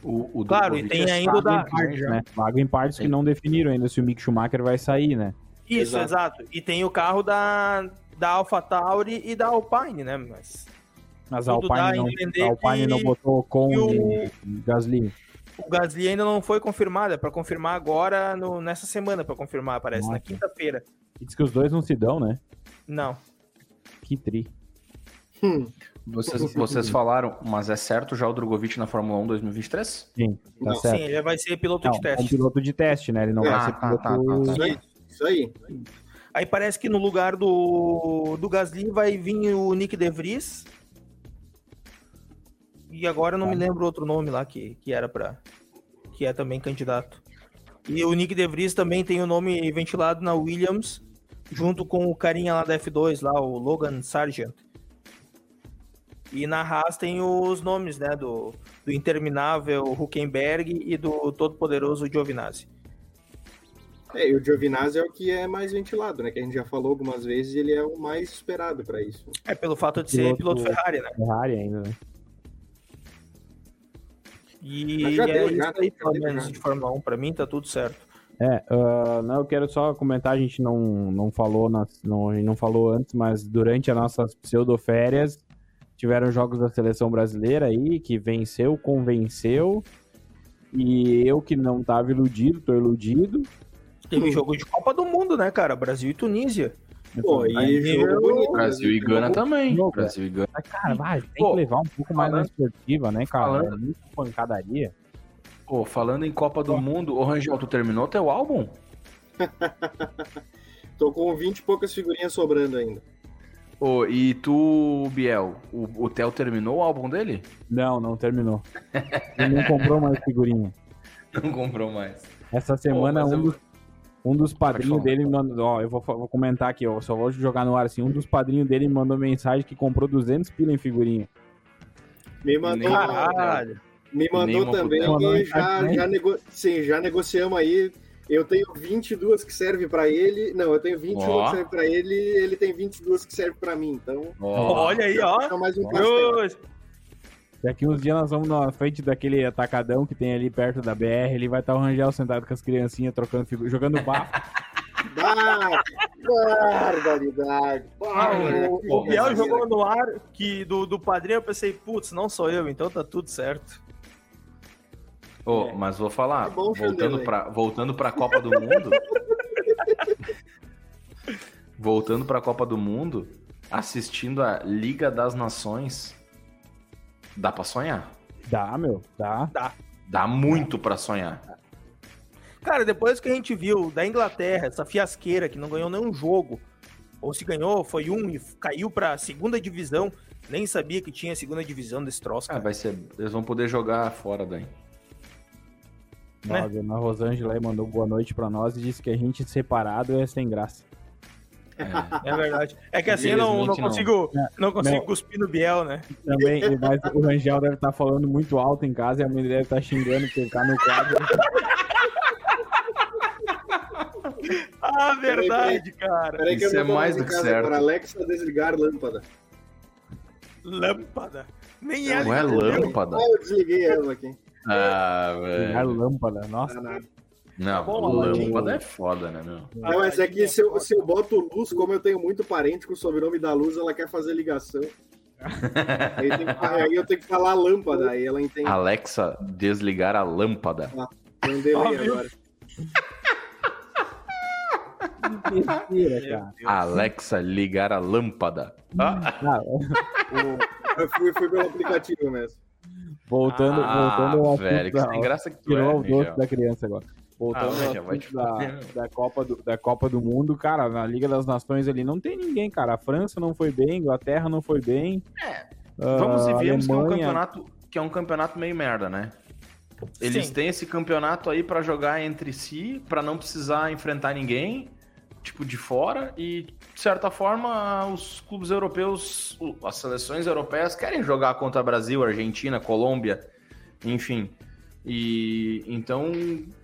Speaker 2: O, o
Speaker 3: Claro, e tem
Speaker 2: é
Speaker 3: ainda o da-
Speaker 1: partes, né? Vago em partes que não definiram ainda se o Mick Schumacher vai sair, né?
Speaker 3: Isso,
Speaker 5: Exato.
Speaker 3: exato. E tem o carro da, da AlphaTauri e da Alpine, né? Mas
Speaker 1: Mas a Alpine,
Speaker 3: a
Speaker 1: não, a Alpine
Speaker 3: que-
Speaker 1: não botou com
Speaker 3: o-
Speaker 1: Gasly.
Speaker 3: o Gasly ainda não foi confirmado. É pra confirmar agora, no, nessa semana, pra confirmar, parece, na
Speaker 1: Nossa.
Speaker 3: quinta-feira.
Speaker 1: E diz que os dois não se dão, né?
Speaker 3: Não.
Speaker 1: Que tri.
Speaker 5: Hum,
Speaker 2: Vocês, vocês falaram, mas é certo já o Drogovic na Fórmula 1 2023?
Speaker 1: Sim, tá
Speaker 5: Não,
Speaker 1: certo.
Speaker 3: Sim, ele vai ser piloto
Speaker 1: Não,
Speaker 3: de
Speaker 1: é um
Speaker 3: teste.
Speaker 1: piloto de teste, né? Ele não
Speaker 5: Ah,
Speaker 1: vai ser
Speaker 2: tá, tá,
Speaker 1: piloto...
Speaker 2: tá,
Speaker 5: isso aí. Aí.
Speaker 3: Parece que no lugar do, do Gasly vai vir o Nick De Vries. E agora não me lembro outro nome lá que, que era para que é também candidato. E o Nick De Vries também tem o nome ventilado na Williams, junto com o carinha lá da F2, lá, o Logan Sargent. E na Haas tem os nomes, né, do, do interminável Huckenberg e do todo-poderoso Giovinazzi.
Speaker 5: É, e o Giovinazzi é o que é mais ventilado, né? Que a gente já falou algumas vezes, ele é o mais esperado para isso.
Speaker 3: É pelo fato de ser
Speaker 1: Piloto-
Speaker 3: piloto Ferrari, né?
Speaker 1: Ferrari ainda, né?
Speaker 3: E
Speaker 5: já
Speaker 3: é
Speaker 5: deu,
Speaker 3: isso
Speaker 5: já,
Speaker 3: aí,
Speaker 5: já
Speaker 3: pelo menos,
Speaker 5: já.
Speaker 3: de Fórmula 1. Pra mim, tá tudo certo.
Speaker 1: É, ah, não, eu quero só comentar, a gente não, não falou nas, não, a gente não falou antes, mas durante as nossas pseudo-férias tiveram jogos da seleção brasileira aí, que venceu, convenceu E eu que não tava iludido, tô iludido.
Speaker 3: Teve jogo de Copa do Mundo, né, cara? Brasil e Tunísia.
Speaker 5: Pô, e
Speaker 3: Aí
Speaker 5: jogo
Speaker 3: eu-
Speaker 5: bonito.
Speaker 2: Brasil e Gana também.
Speaker 1: Jogo,
Speaker 2: Brasil e Gana.
Speaker 1: Mas, cara, vai, tem
Speaker 2: Pô,
Speaker 1: que levar um pouco mais na
Speaker 2: falando-
Speaker 1: esportiva, né, cara?
Speaker 2: falando-
Speaker 1: É muita pancadaria.
Speaker 2: Pô, falando em Copa do Mundo, ô Rangel, tu terminou teu álbum?
Speaker 5: Tô com 20 e poucas figurinhas sobrando ainda.
Speaker 2: Ô, e tu, Biel, o, o Theo terminou o álbum dele?
Speaker 1: Não, não terminou. Ele não comprou mais figurinha.
Speaker 2: Não comprou mais.
Speaker 1: Essa semana,
Speaker 2: mas
Speaker 1: um,
Speaker 2: eu-
Speaker 1: dos, um dos padrinhos dele, me mandou, ó, eu vou, vou comentar aqui, ó, só vou jogar no ar assim. Um dos padrinhos dele me mandou mensagem que comprou 200 pila em figurinha.
Speaker 5: Me mandou,
Speaker 3: Caralho.
Speaker 5: me mandou
Speaker 2: Nenhuma
Speaker 5: também e já,
Speaker 1: Mandou
Speaker 5: já, nego... Sim, já negociamos aí. Eu tenho 22 que servem pra ele. Não, eu tenho 21
Speaker 2: Ó.
Speaker 5: que servem pra ele e ele tem 22 que servem pra mim. Então,
Speaker 3: Olha aí, ó.
Speaker 5: mais um.
Speaker 1: Daqui uns dias nós vamos na frente daquele atacadão que tem ali perto da BR. Ele vai estar o Rangel sentado com as criancinhas trocando figura, jogando bafo.
Speaker 5: Barbaridade.
Speaker 3: O, Biel jogou no ar que do, do padrinho eu pensei, putz, não sou eu, então tá tudo certo.
Speaker 2: Ô, mas vou falar,
Speaker 5: Tá bom,
Speaker 2: voltando pra, voltando pra Copa do Mundo. voltando pra Copa do Mundo, assistindo a Liga das Nações, dá pra sonhar.
Speaker 1: Dá, meu, dá.
Speaker 2: Dá muito pra sonhar.
Speaker 3: Cara, depois que a gente viu da Inglaterra, essa fiasqueira que não ganhou nenhum jogo, ou se ganhou, foi um e caiu pra segunda divisão, nem sabia que tinha segunda divisão desse troço,
Speaker 2: Ah,
Speaker 3: cara.
Speaker 2: vai ser, eles vão poder jogar fora daí.
Speaker 1: Nossa,
Speaker 3: Né?
Speaker 1: a Rosângela aí mandou boa noite pra nós e disse que a gente separado é sem graça.
Speaker 2: É.
Speaker 3: É verdade. É que assim eu não, não
Speaker 2: Infelizmente, não.
Speaker 3: consigo, não consigo
Speaker 1: Não.
Speaker 3: cuspir no Biel, né?
Speaker 1: Também, mas o Rangel deve estar falando muito alto em casa e a mãe deve estar xingando porque ele tá no quadro.
Speaker 3: Ah, verdade, cara.
Speaker 5: Peraí que
Speaker 2: Isso
Speaker 5: eu
Speaker 2: é mais do que certo.
Speaker 5: Agora, Alexa, desligar lâmpada.
Speaker 3: Lâmpada. Nem é
Speaker 2: Não é lâmpada?
Speaker 5: Ah, eu desliguei ela aqui.
Speaker 2: Ah, velho.
Speaker 1: lâmpada. Nossa,
Speaker 5: Ah, nada.
Speaker 2: Não,
Speaker 3: bom, Aladim.
Speaker 2: lâmpada é foda, né, meu?
Speaker 5: Não, mas é que se eu, se eu boto luz, como eu tenho muito parente com o sobrenome da luz, ela quer fazer ligação. Aí, tem que- aí eu tenho que falar lâmpada, aí ela entende.
Speaker 2: Alexa, desligar a lâmpada.
Speaker 5: Tem um delay
Speaker 3: Ó, viu?
Speaker 5: agora.
Speaker 1: cara.
Speaker 2: Alexa, ligar a lâmpada. Ah,
Speaker 1: Ah,
Speaker 5: Eu fui, fui pelo aplicativo mesmo.
Speaker 1: voltando,
Speaker 2: Ah,
Speaker 1: voltando ao assunto
Speaker 2: velho, que
Speaker 1: da,
Speaker 2: graça que tu
Speaker 1: tirou
Speaker 2: é,
Speaker 1: o doce da criança agora. Voltando
Speaker 2: Ah,
Speaker 1: ao
Speaker 2: vai
Speaker 1: assunto da, da, Copa do, da Copa do Mundo, cara, na Liga das Nações ali não tem ninguém, cara. A França não foi bem, a Inglaterra não foi bem.
Speaker 2: É,
Speaker 1: Ah,
Speaker 2: Vamos e viemos que é um campeonato que é um campeonato meio merda, né? Eles
Speaker 3: Sim.
Speaker 2: têm esse campeonato aí pra jogar entre si, pra não precisar enfrentar ninguém, tipo de fora e de certa forma os clubes europeus, as seleções europeias querem jogar contra Brasil, Argentina, Colômbia, enfim. E então,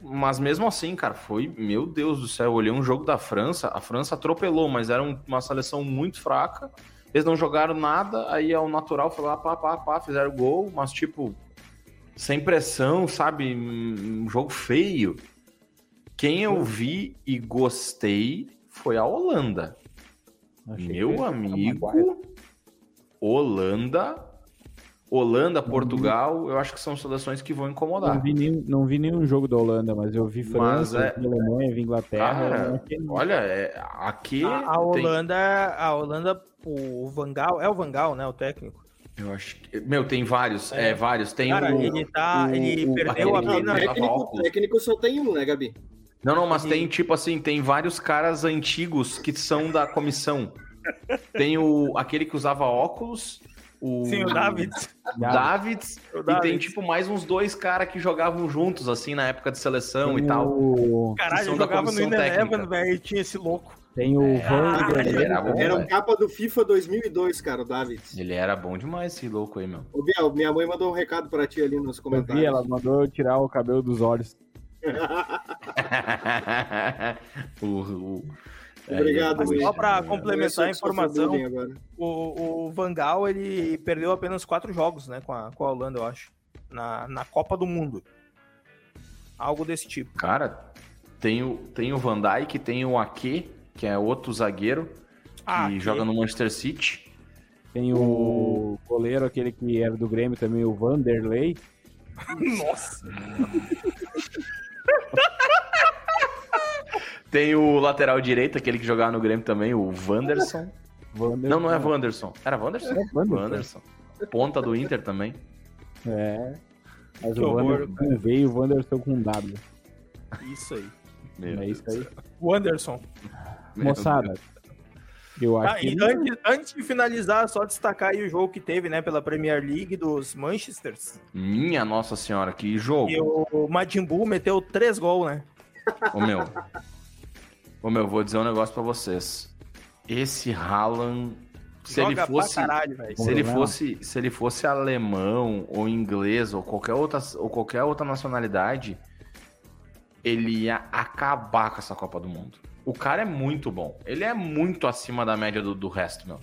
Speaker 2: mas mesmo assim, cara, foi, meu Deus do céu, eu olhei um jogo da França, a França atropelou, mas era um- uma seleção muito fraca. Eles não jogaram nada, aí ao natural foi lá, pá, pá, pá, fizeram gol, mas tipo, sem pressão, sabe? Um jogo feio. Quem eu vi e gostei foi a Holanda.
Speaker 1: Achei
Speaker 2: Meu amigo, Holanda, Holanda, Portugal, eu acho que são seleções que vão
Speaker 1: Não
Speaker 2: incomodar.
Speaker 1: vi, nenhum, não vi nenhum jogo da Holanda, mas eu vi França,
Speaker 2: é-
Speaker 1: vi Alemanha, vi Inglaterra.
Speaker 2: Cara, olha, é, aqui
Speaker 3: A, a
Speaker 2: tem-
Speaker 3: Holanda, a Holanda, o Vangal, é o Vangal, né, o técnico.
Speaker 2: eu acho que, meu, tem vários, é, vários, tem
Speaker 3: Cara,
Speaker 2: o,
Speaker 3: ele tá,
Speaker 2: o-
Speaker 3: ele
Speaker 2: o-
Speaker 3: perdeu a pena.
Speaker 5: técnico, técnico só tem um, né, Gabi?
Speaker 2: Não, não, mas
Speaker 3: E-
Speaker 2: tem tipo assim, tem vários caras antigos que são da comissão. Tem o aquele que usava óculos, o
Speaker 3: Sim, o David.
Speaker 2: Davids,
Speaker 3: O
Speaker 2: e tem tipo mais uns dois caras que jogavam juntos assim na época de seleção
Speaker 1: tem
Speaker 2: e tal.
Speaker 1: O,
Speaker 3: Caralho, eu jogava no Eleven, velho, e tinha esse louco.
Speaker 1: tem o Van
Speaker 3: Ah,
Speaker 2: era bom,
Speaker 5: Era um capa do FIFA 2002, cara, o David.
Speaker 2: Ele era bom demais esse louco aí, meu.
Speaker 5: Ô, Biel, minha mãe mandou um recado pra ti ali nos
Speaker 1: Eu
Speaker 5: comentários.
Speaker 1: vi, ela mandou eu tirar o cabelo dos olhos.
Speaker 2: o, o-
Speaker 5: Obrigado,
Speaker 2: é,
Speaker 3: Mas só pra
Speaker 2: é,
Speaker 3: complementar a
Speaker 5: que sofro
Speaker 3: informação, o, o Vangal, ele perdeu apenas quatro jogos, né, com a, com a Holanda, eu acho, na, na Copa do Mundo. Algo desse tipo.
Speaker 2: Cara, tem o, tem o Van Dijk, tem o Ake, que é outro zagueiro, que
Speaker 3: Ah, que-
Speaker 2: joga no Manchester City.
Speaker 1: Tem o goleiro, aquele que era do Grêmio também, o Vanderlei.
Speaker 4: Nossa.
Speaker 2: Tem o lateral direito, aquele que jogava no Grêmio também, o Wanderson.
Speaker 1: Wanderson.
Speaker 2: Não, não é Wanderson. Era Wanderson?
Speaker 1: É Wanderson.
Speaker 2: Wanderson. Ponta do Inter também.
Speaker 1: É. Mas
Speaker 4: Que
Speaker 1: o Wanderson com V e o Wanderson com W.
Speaker 3: Isso aí.
Speaker 2: Meu
Speaker 1: é isso aí.
Speaker 3: O Anderson.
Speaker 2: Meu
Speaker 1: Moçada, eu acho
Speaker 3: Ah,
Speaker 1: que.
Speaker 3: e antes, antes de finalizar, só destacar aí o jogo que teve, né, pela Premier League dos Manchesters.
Speaker 2: Minha Nossa Senhora, que jogo.
Speaker 3: E o Majin Buu meteu três gols, né?
Speaker 2: Ô meu. Ô meu, vou dizer um negócio pra vocês. Esse Haaland. Se
Speaker 3: Joga
Speaker 2: ele fosse.
Speaker 3: caralho.
Speaker 2: Se ele fosse, se ele fosse alemão ou inglês ou qualquer outra ou qualquer outra nacionalidade, ele ia acabar com essa Copa do Mundo. O cara é muito bom. Ele é muito acima da média do, do resto, meu.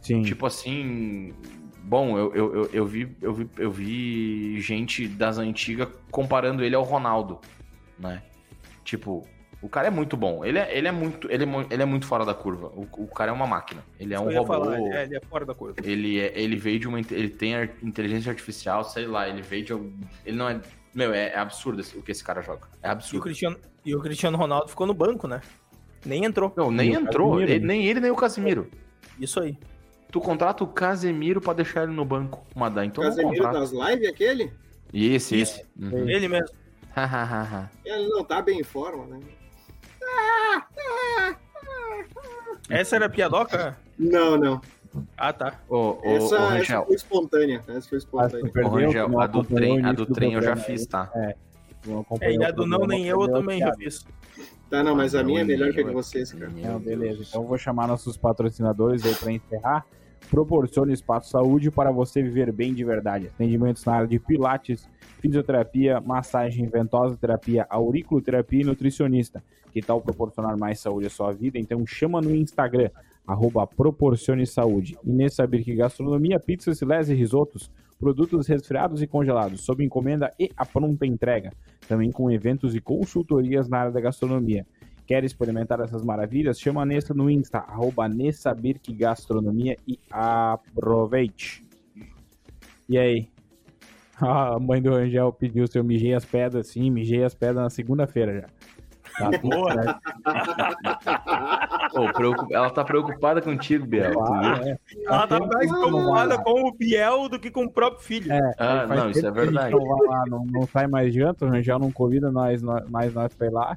Speaker 1: Sim.
Speaker 2: Tipo assim, bom, eu, eu, eu, eu vi, eu, vi, eu vi gente das antigas comparando ele ao Ronaldo, né? Tipo, o cara é muito bom. Ele é, ele é muito, ele é, ele é muito fora da curva. O, o cara é uma máquina. Ele é um
Speaker 3: Eu ia
Speaker 2: robô.
Speaker 3: falar, é, ele é fora da curva.
Speaker 2: Ele, é- ele veio de uma. Ele tem inteligência artificial, sei lá, ele veio de. algum- Ele não é. Meu, é, é absurdo o que esse cara joga. É
Speaker 3: E o,
Speaker 2: absurdo.
Speaker 3: Cristiano, e o Cristiano Ronaldo ficou no banco, né? Nem entrou.
Speaker 2: Não, nem
Speaker 1: E
Speaker 2: entrou. Ele- nem ele, nem o Casimiro.
Speaker 3: Isso aí.
Speaker 2: Tu contrata o Casemiro pra deixar ele no banco. Madá, então não
Speaker 5: Casemiro
Speaker 2: contrata.
Speaker 5: das lives, aquele?
Speaker 2: Esse,
Speaker 3: Isso.
Speaker 2: esse. Uhum.
Speaker 3: Ele mesmo.
Speaker 5: Ele não tá bem em forma, né?
Speaker 3: Essa era a piadoca?
Speaker 5: Não, não.
Speaker 3: Ah, tá.
Speaker 2: Ô, ô,
Speaker 5: essa,
Speaker 2: ô,
Speaker 5: essa
Speaker 2: Rangel,
Speaker 5: foi espontânea. Essa foi
Speaker 1: Ah,
Speaker 5: espontânea.
Speaker 2: ô,
Speaker 1: perdeu,
Speaker 2: Rangel, a do trem, a do trem eu já fiz, tá?
Speaker 3: É,
Speaker 1: acompanhou
Speaker 3: e a do não, nem eu, eu também já
Speaker 1: piada.
Speaker 3: fiz.
Speaker 5: Tá, não, mas a minha é melhor que a de vocês, cara.
Speaker 1: Não, beleza. Então eu vou chamar nossos patrocinadores aí para encerrar. Proporcione espaço saúde para você viver bem de verdade. Atendimentos na área de pilates, fisioterapia, massagem ventosa, terapia, auriculoterapia e nutricionista. Que tal proporcionar mais saúde à sua vida? Então chama no Instagram, arroba Proporcione Saúde. E nesse saber que gastronomia, pizzas, filés e risotos, produtos resfriados e congelados, sob encomenda e a pronta entrega. Também com eventos e consultorias na área da gastronomia. Quer experimentar essas maravilhas? Chama a Nessa no Insta, arroba Nessa Birk Gastronomia e aproveite. E aí? A mãe do Rangel pediu se eu mijei as pedras. Sim, mijei as pedras na segunda-feira já. Tá tudo certo.
Speaker 2: Ô, preocup- Ela tá preocupada contigo, Biel.
Speaker 1: Claro, é.
Speaker 3: Ela tá mais
Speaker 1: Não,
Speaker 3: preocupada com o Biel do que com o próprio filho.
Speaker 2: Ah,
Speaker 1: Faz
Speaker 2: não, isso é verdade.
Speaker 1: Não, não, não sai mais janta, o Rangel não convida nós, nós- mais nós pra ir lá.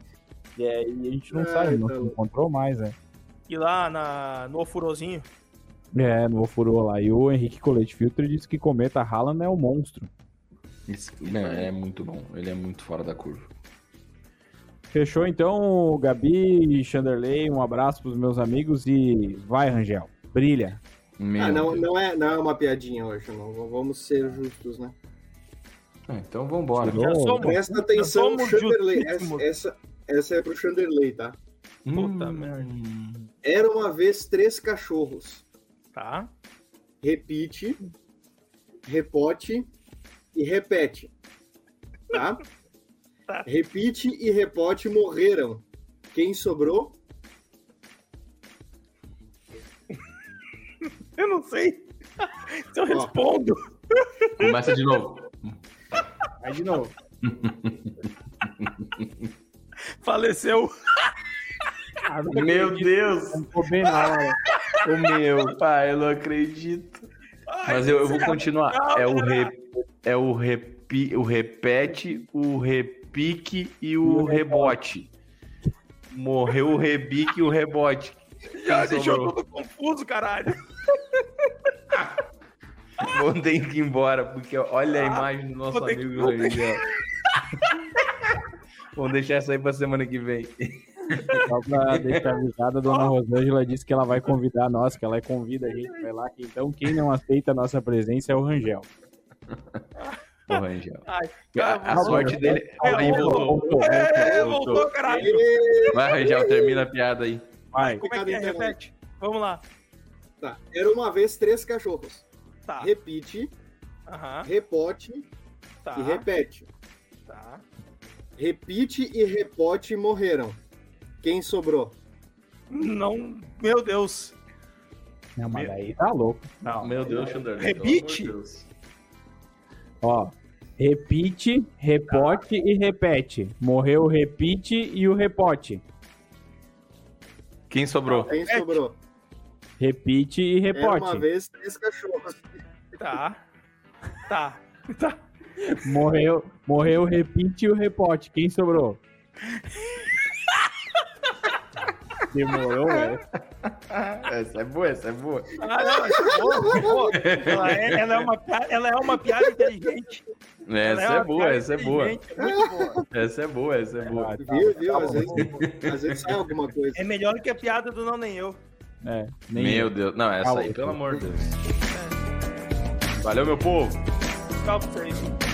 Speaker 1: E aí a gente não
Speaker 5: Ai,
Speaker 1: sai, não
Speaker 5: tá
Speaker 1: se
Speaker 5: louco.
Speaker 1: encontrou mais, né?
Speaker 3: E lá na, no Ofurozinho.
Speaker 1: É, no ofurou lá. E o Henrique Colete Filter disse que Cometa Haaland é o monstro.
Speaker 2: Esse- meu, é muito bom. Ele é muito fora da curva.
Speaker 1: Fechou então, Gabi e Chanderley. Um abraço pros meus amigos e vai, Rangel. Brilha.
Speaker 2: Meu
Speaker 5: Ah, não,
Speaker 2: Deus.
Speaker 5: não, é, não é uma piadinha hoje, não. Vamos ser justos, né?
Speaker 2: Ah, Então vambora.
Speaker 1: Tirou.
Speaker 3: Já somos.
Speaker 5: Presta atenção, Chanderley. Essa, essa, essa é pro Chanderley, tá?
Speaker 3: Puta
Speaker 2: Hum.
Speaker 3: merda.
Speaker 5: Era uma vez três cachorros.
Speaker 3: Tá?
Speaker 5: Repite, repote e repete. Tá?
Speaker 3: Tá.
Speaker 5: Repite e repote morreram. Quem sobrou?
Speaker 3: Eu não sei. Se eu
Speaker 5: Ó.
Speaker 3: respondo.
Speaker 2: Começa de novo.
Speaker 1: Vai de novo.
Speaker 3: Faleceu.
Speaker 1: Ah,
Speaker 2: Meu. Deus!
Speaker 1: Ficou bem na hora.
Speaker 2: O meu, pai, eu não acredito. Mas eu, eu vou continuar. É o, re, é o, repi, o repete, o repique e o rebote. Morreu o rebique e o rebote.
Speaker 3: Já deixou tudo confuso, caralho.
Speaker 2: Vou ter que ir embora, porque olha a imagem do nosso
Speaker 3: que-
Speaker 2: amigo Rangel. Vamos deixar isso aí pra semana que vem.
Speaker 1: Só pra deixar avisada, a dona Rosângela disse que ela vai convidar nós, que ela convida a gente vai lá. que Então, quem não aceita a nossa presença é o Rangel.
Speaker 2: Ô, Rangel.
Speaker 3: Ai,
Speaker 2: A, a sorte dele.
Speaker 3: É,
Speaker 2: Aí voltou.
Speaker 1: voltou.
Speaker 3: É,
Speaker 2: Voltou.
Speaker 3: voltou, caralho.
Speaker 2: Vai, Rangel, termina a piada aí.
Speaker 1: Vai.
Speaker 3: Como é que é? Repete. Vamos lá.
Speaker 5: Tá. Era uma vez três cachorros.
Speaker 3: Tá.
Speaker 5: Repite,
Speaker 3: Aham.
Speaker 5: repote
Speaker 3: Tá.
Speaker 5: e repete.
Speaker 3: Tá.
Speaker 5: Repite e repote morreram. Quem sobrou?
Speaker 3: Não. Meu Deus.
Speaker 1: Não, mas aí tá louco.
Speaker 3: Não.
Speaker 2: Meu Deus, de Deus.
Speaker 1: Ó, Repite, repote e repete. Morreu o repite e o repote.
Speaker 2: Quem sobrou?
Speaker 5: Quem sobrou?
Speaker 1: Repite e
Speaker 5: Era
Speaker 1: repote.
Speaker 5: uma vez três cachorros.
Speaker 3: Tá. Tá.
Speaker 1: Morreu, morreu o repite e o repote. Quem sobrou? Demorou, velho.
Speaker 2: Essa é boa, essa é boa.
Speaker 3: Ah, não, essa é boa, essa é boa. Ela é, ela é uma piada, ela é uma piada inteligente.
Speaker 2: Essa é boa,
Speaker 3: piada
Speaker 2: essa é boa.
Speaker 3: inteligente, é boa.
Speaker 2: Essa é boa, essa é boa.
Speaker 5: Viu, viu?
Speaker 1: tá
Speaker 5: Às vezes, às vezes sai alguma coisa.
Speaker 3: É melhor que a piada do Não Nem Eu.
Speaker 1: É, nem
Speaker 2: Meu
Speaker 1: eu.
Speaker 2: Deus. Não, essa
Speaker 1: Calma.
Speaker 2: aí, pelo amor de Deus. Valeu, meu povo.
Speaker 3: Tchau pra vocês.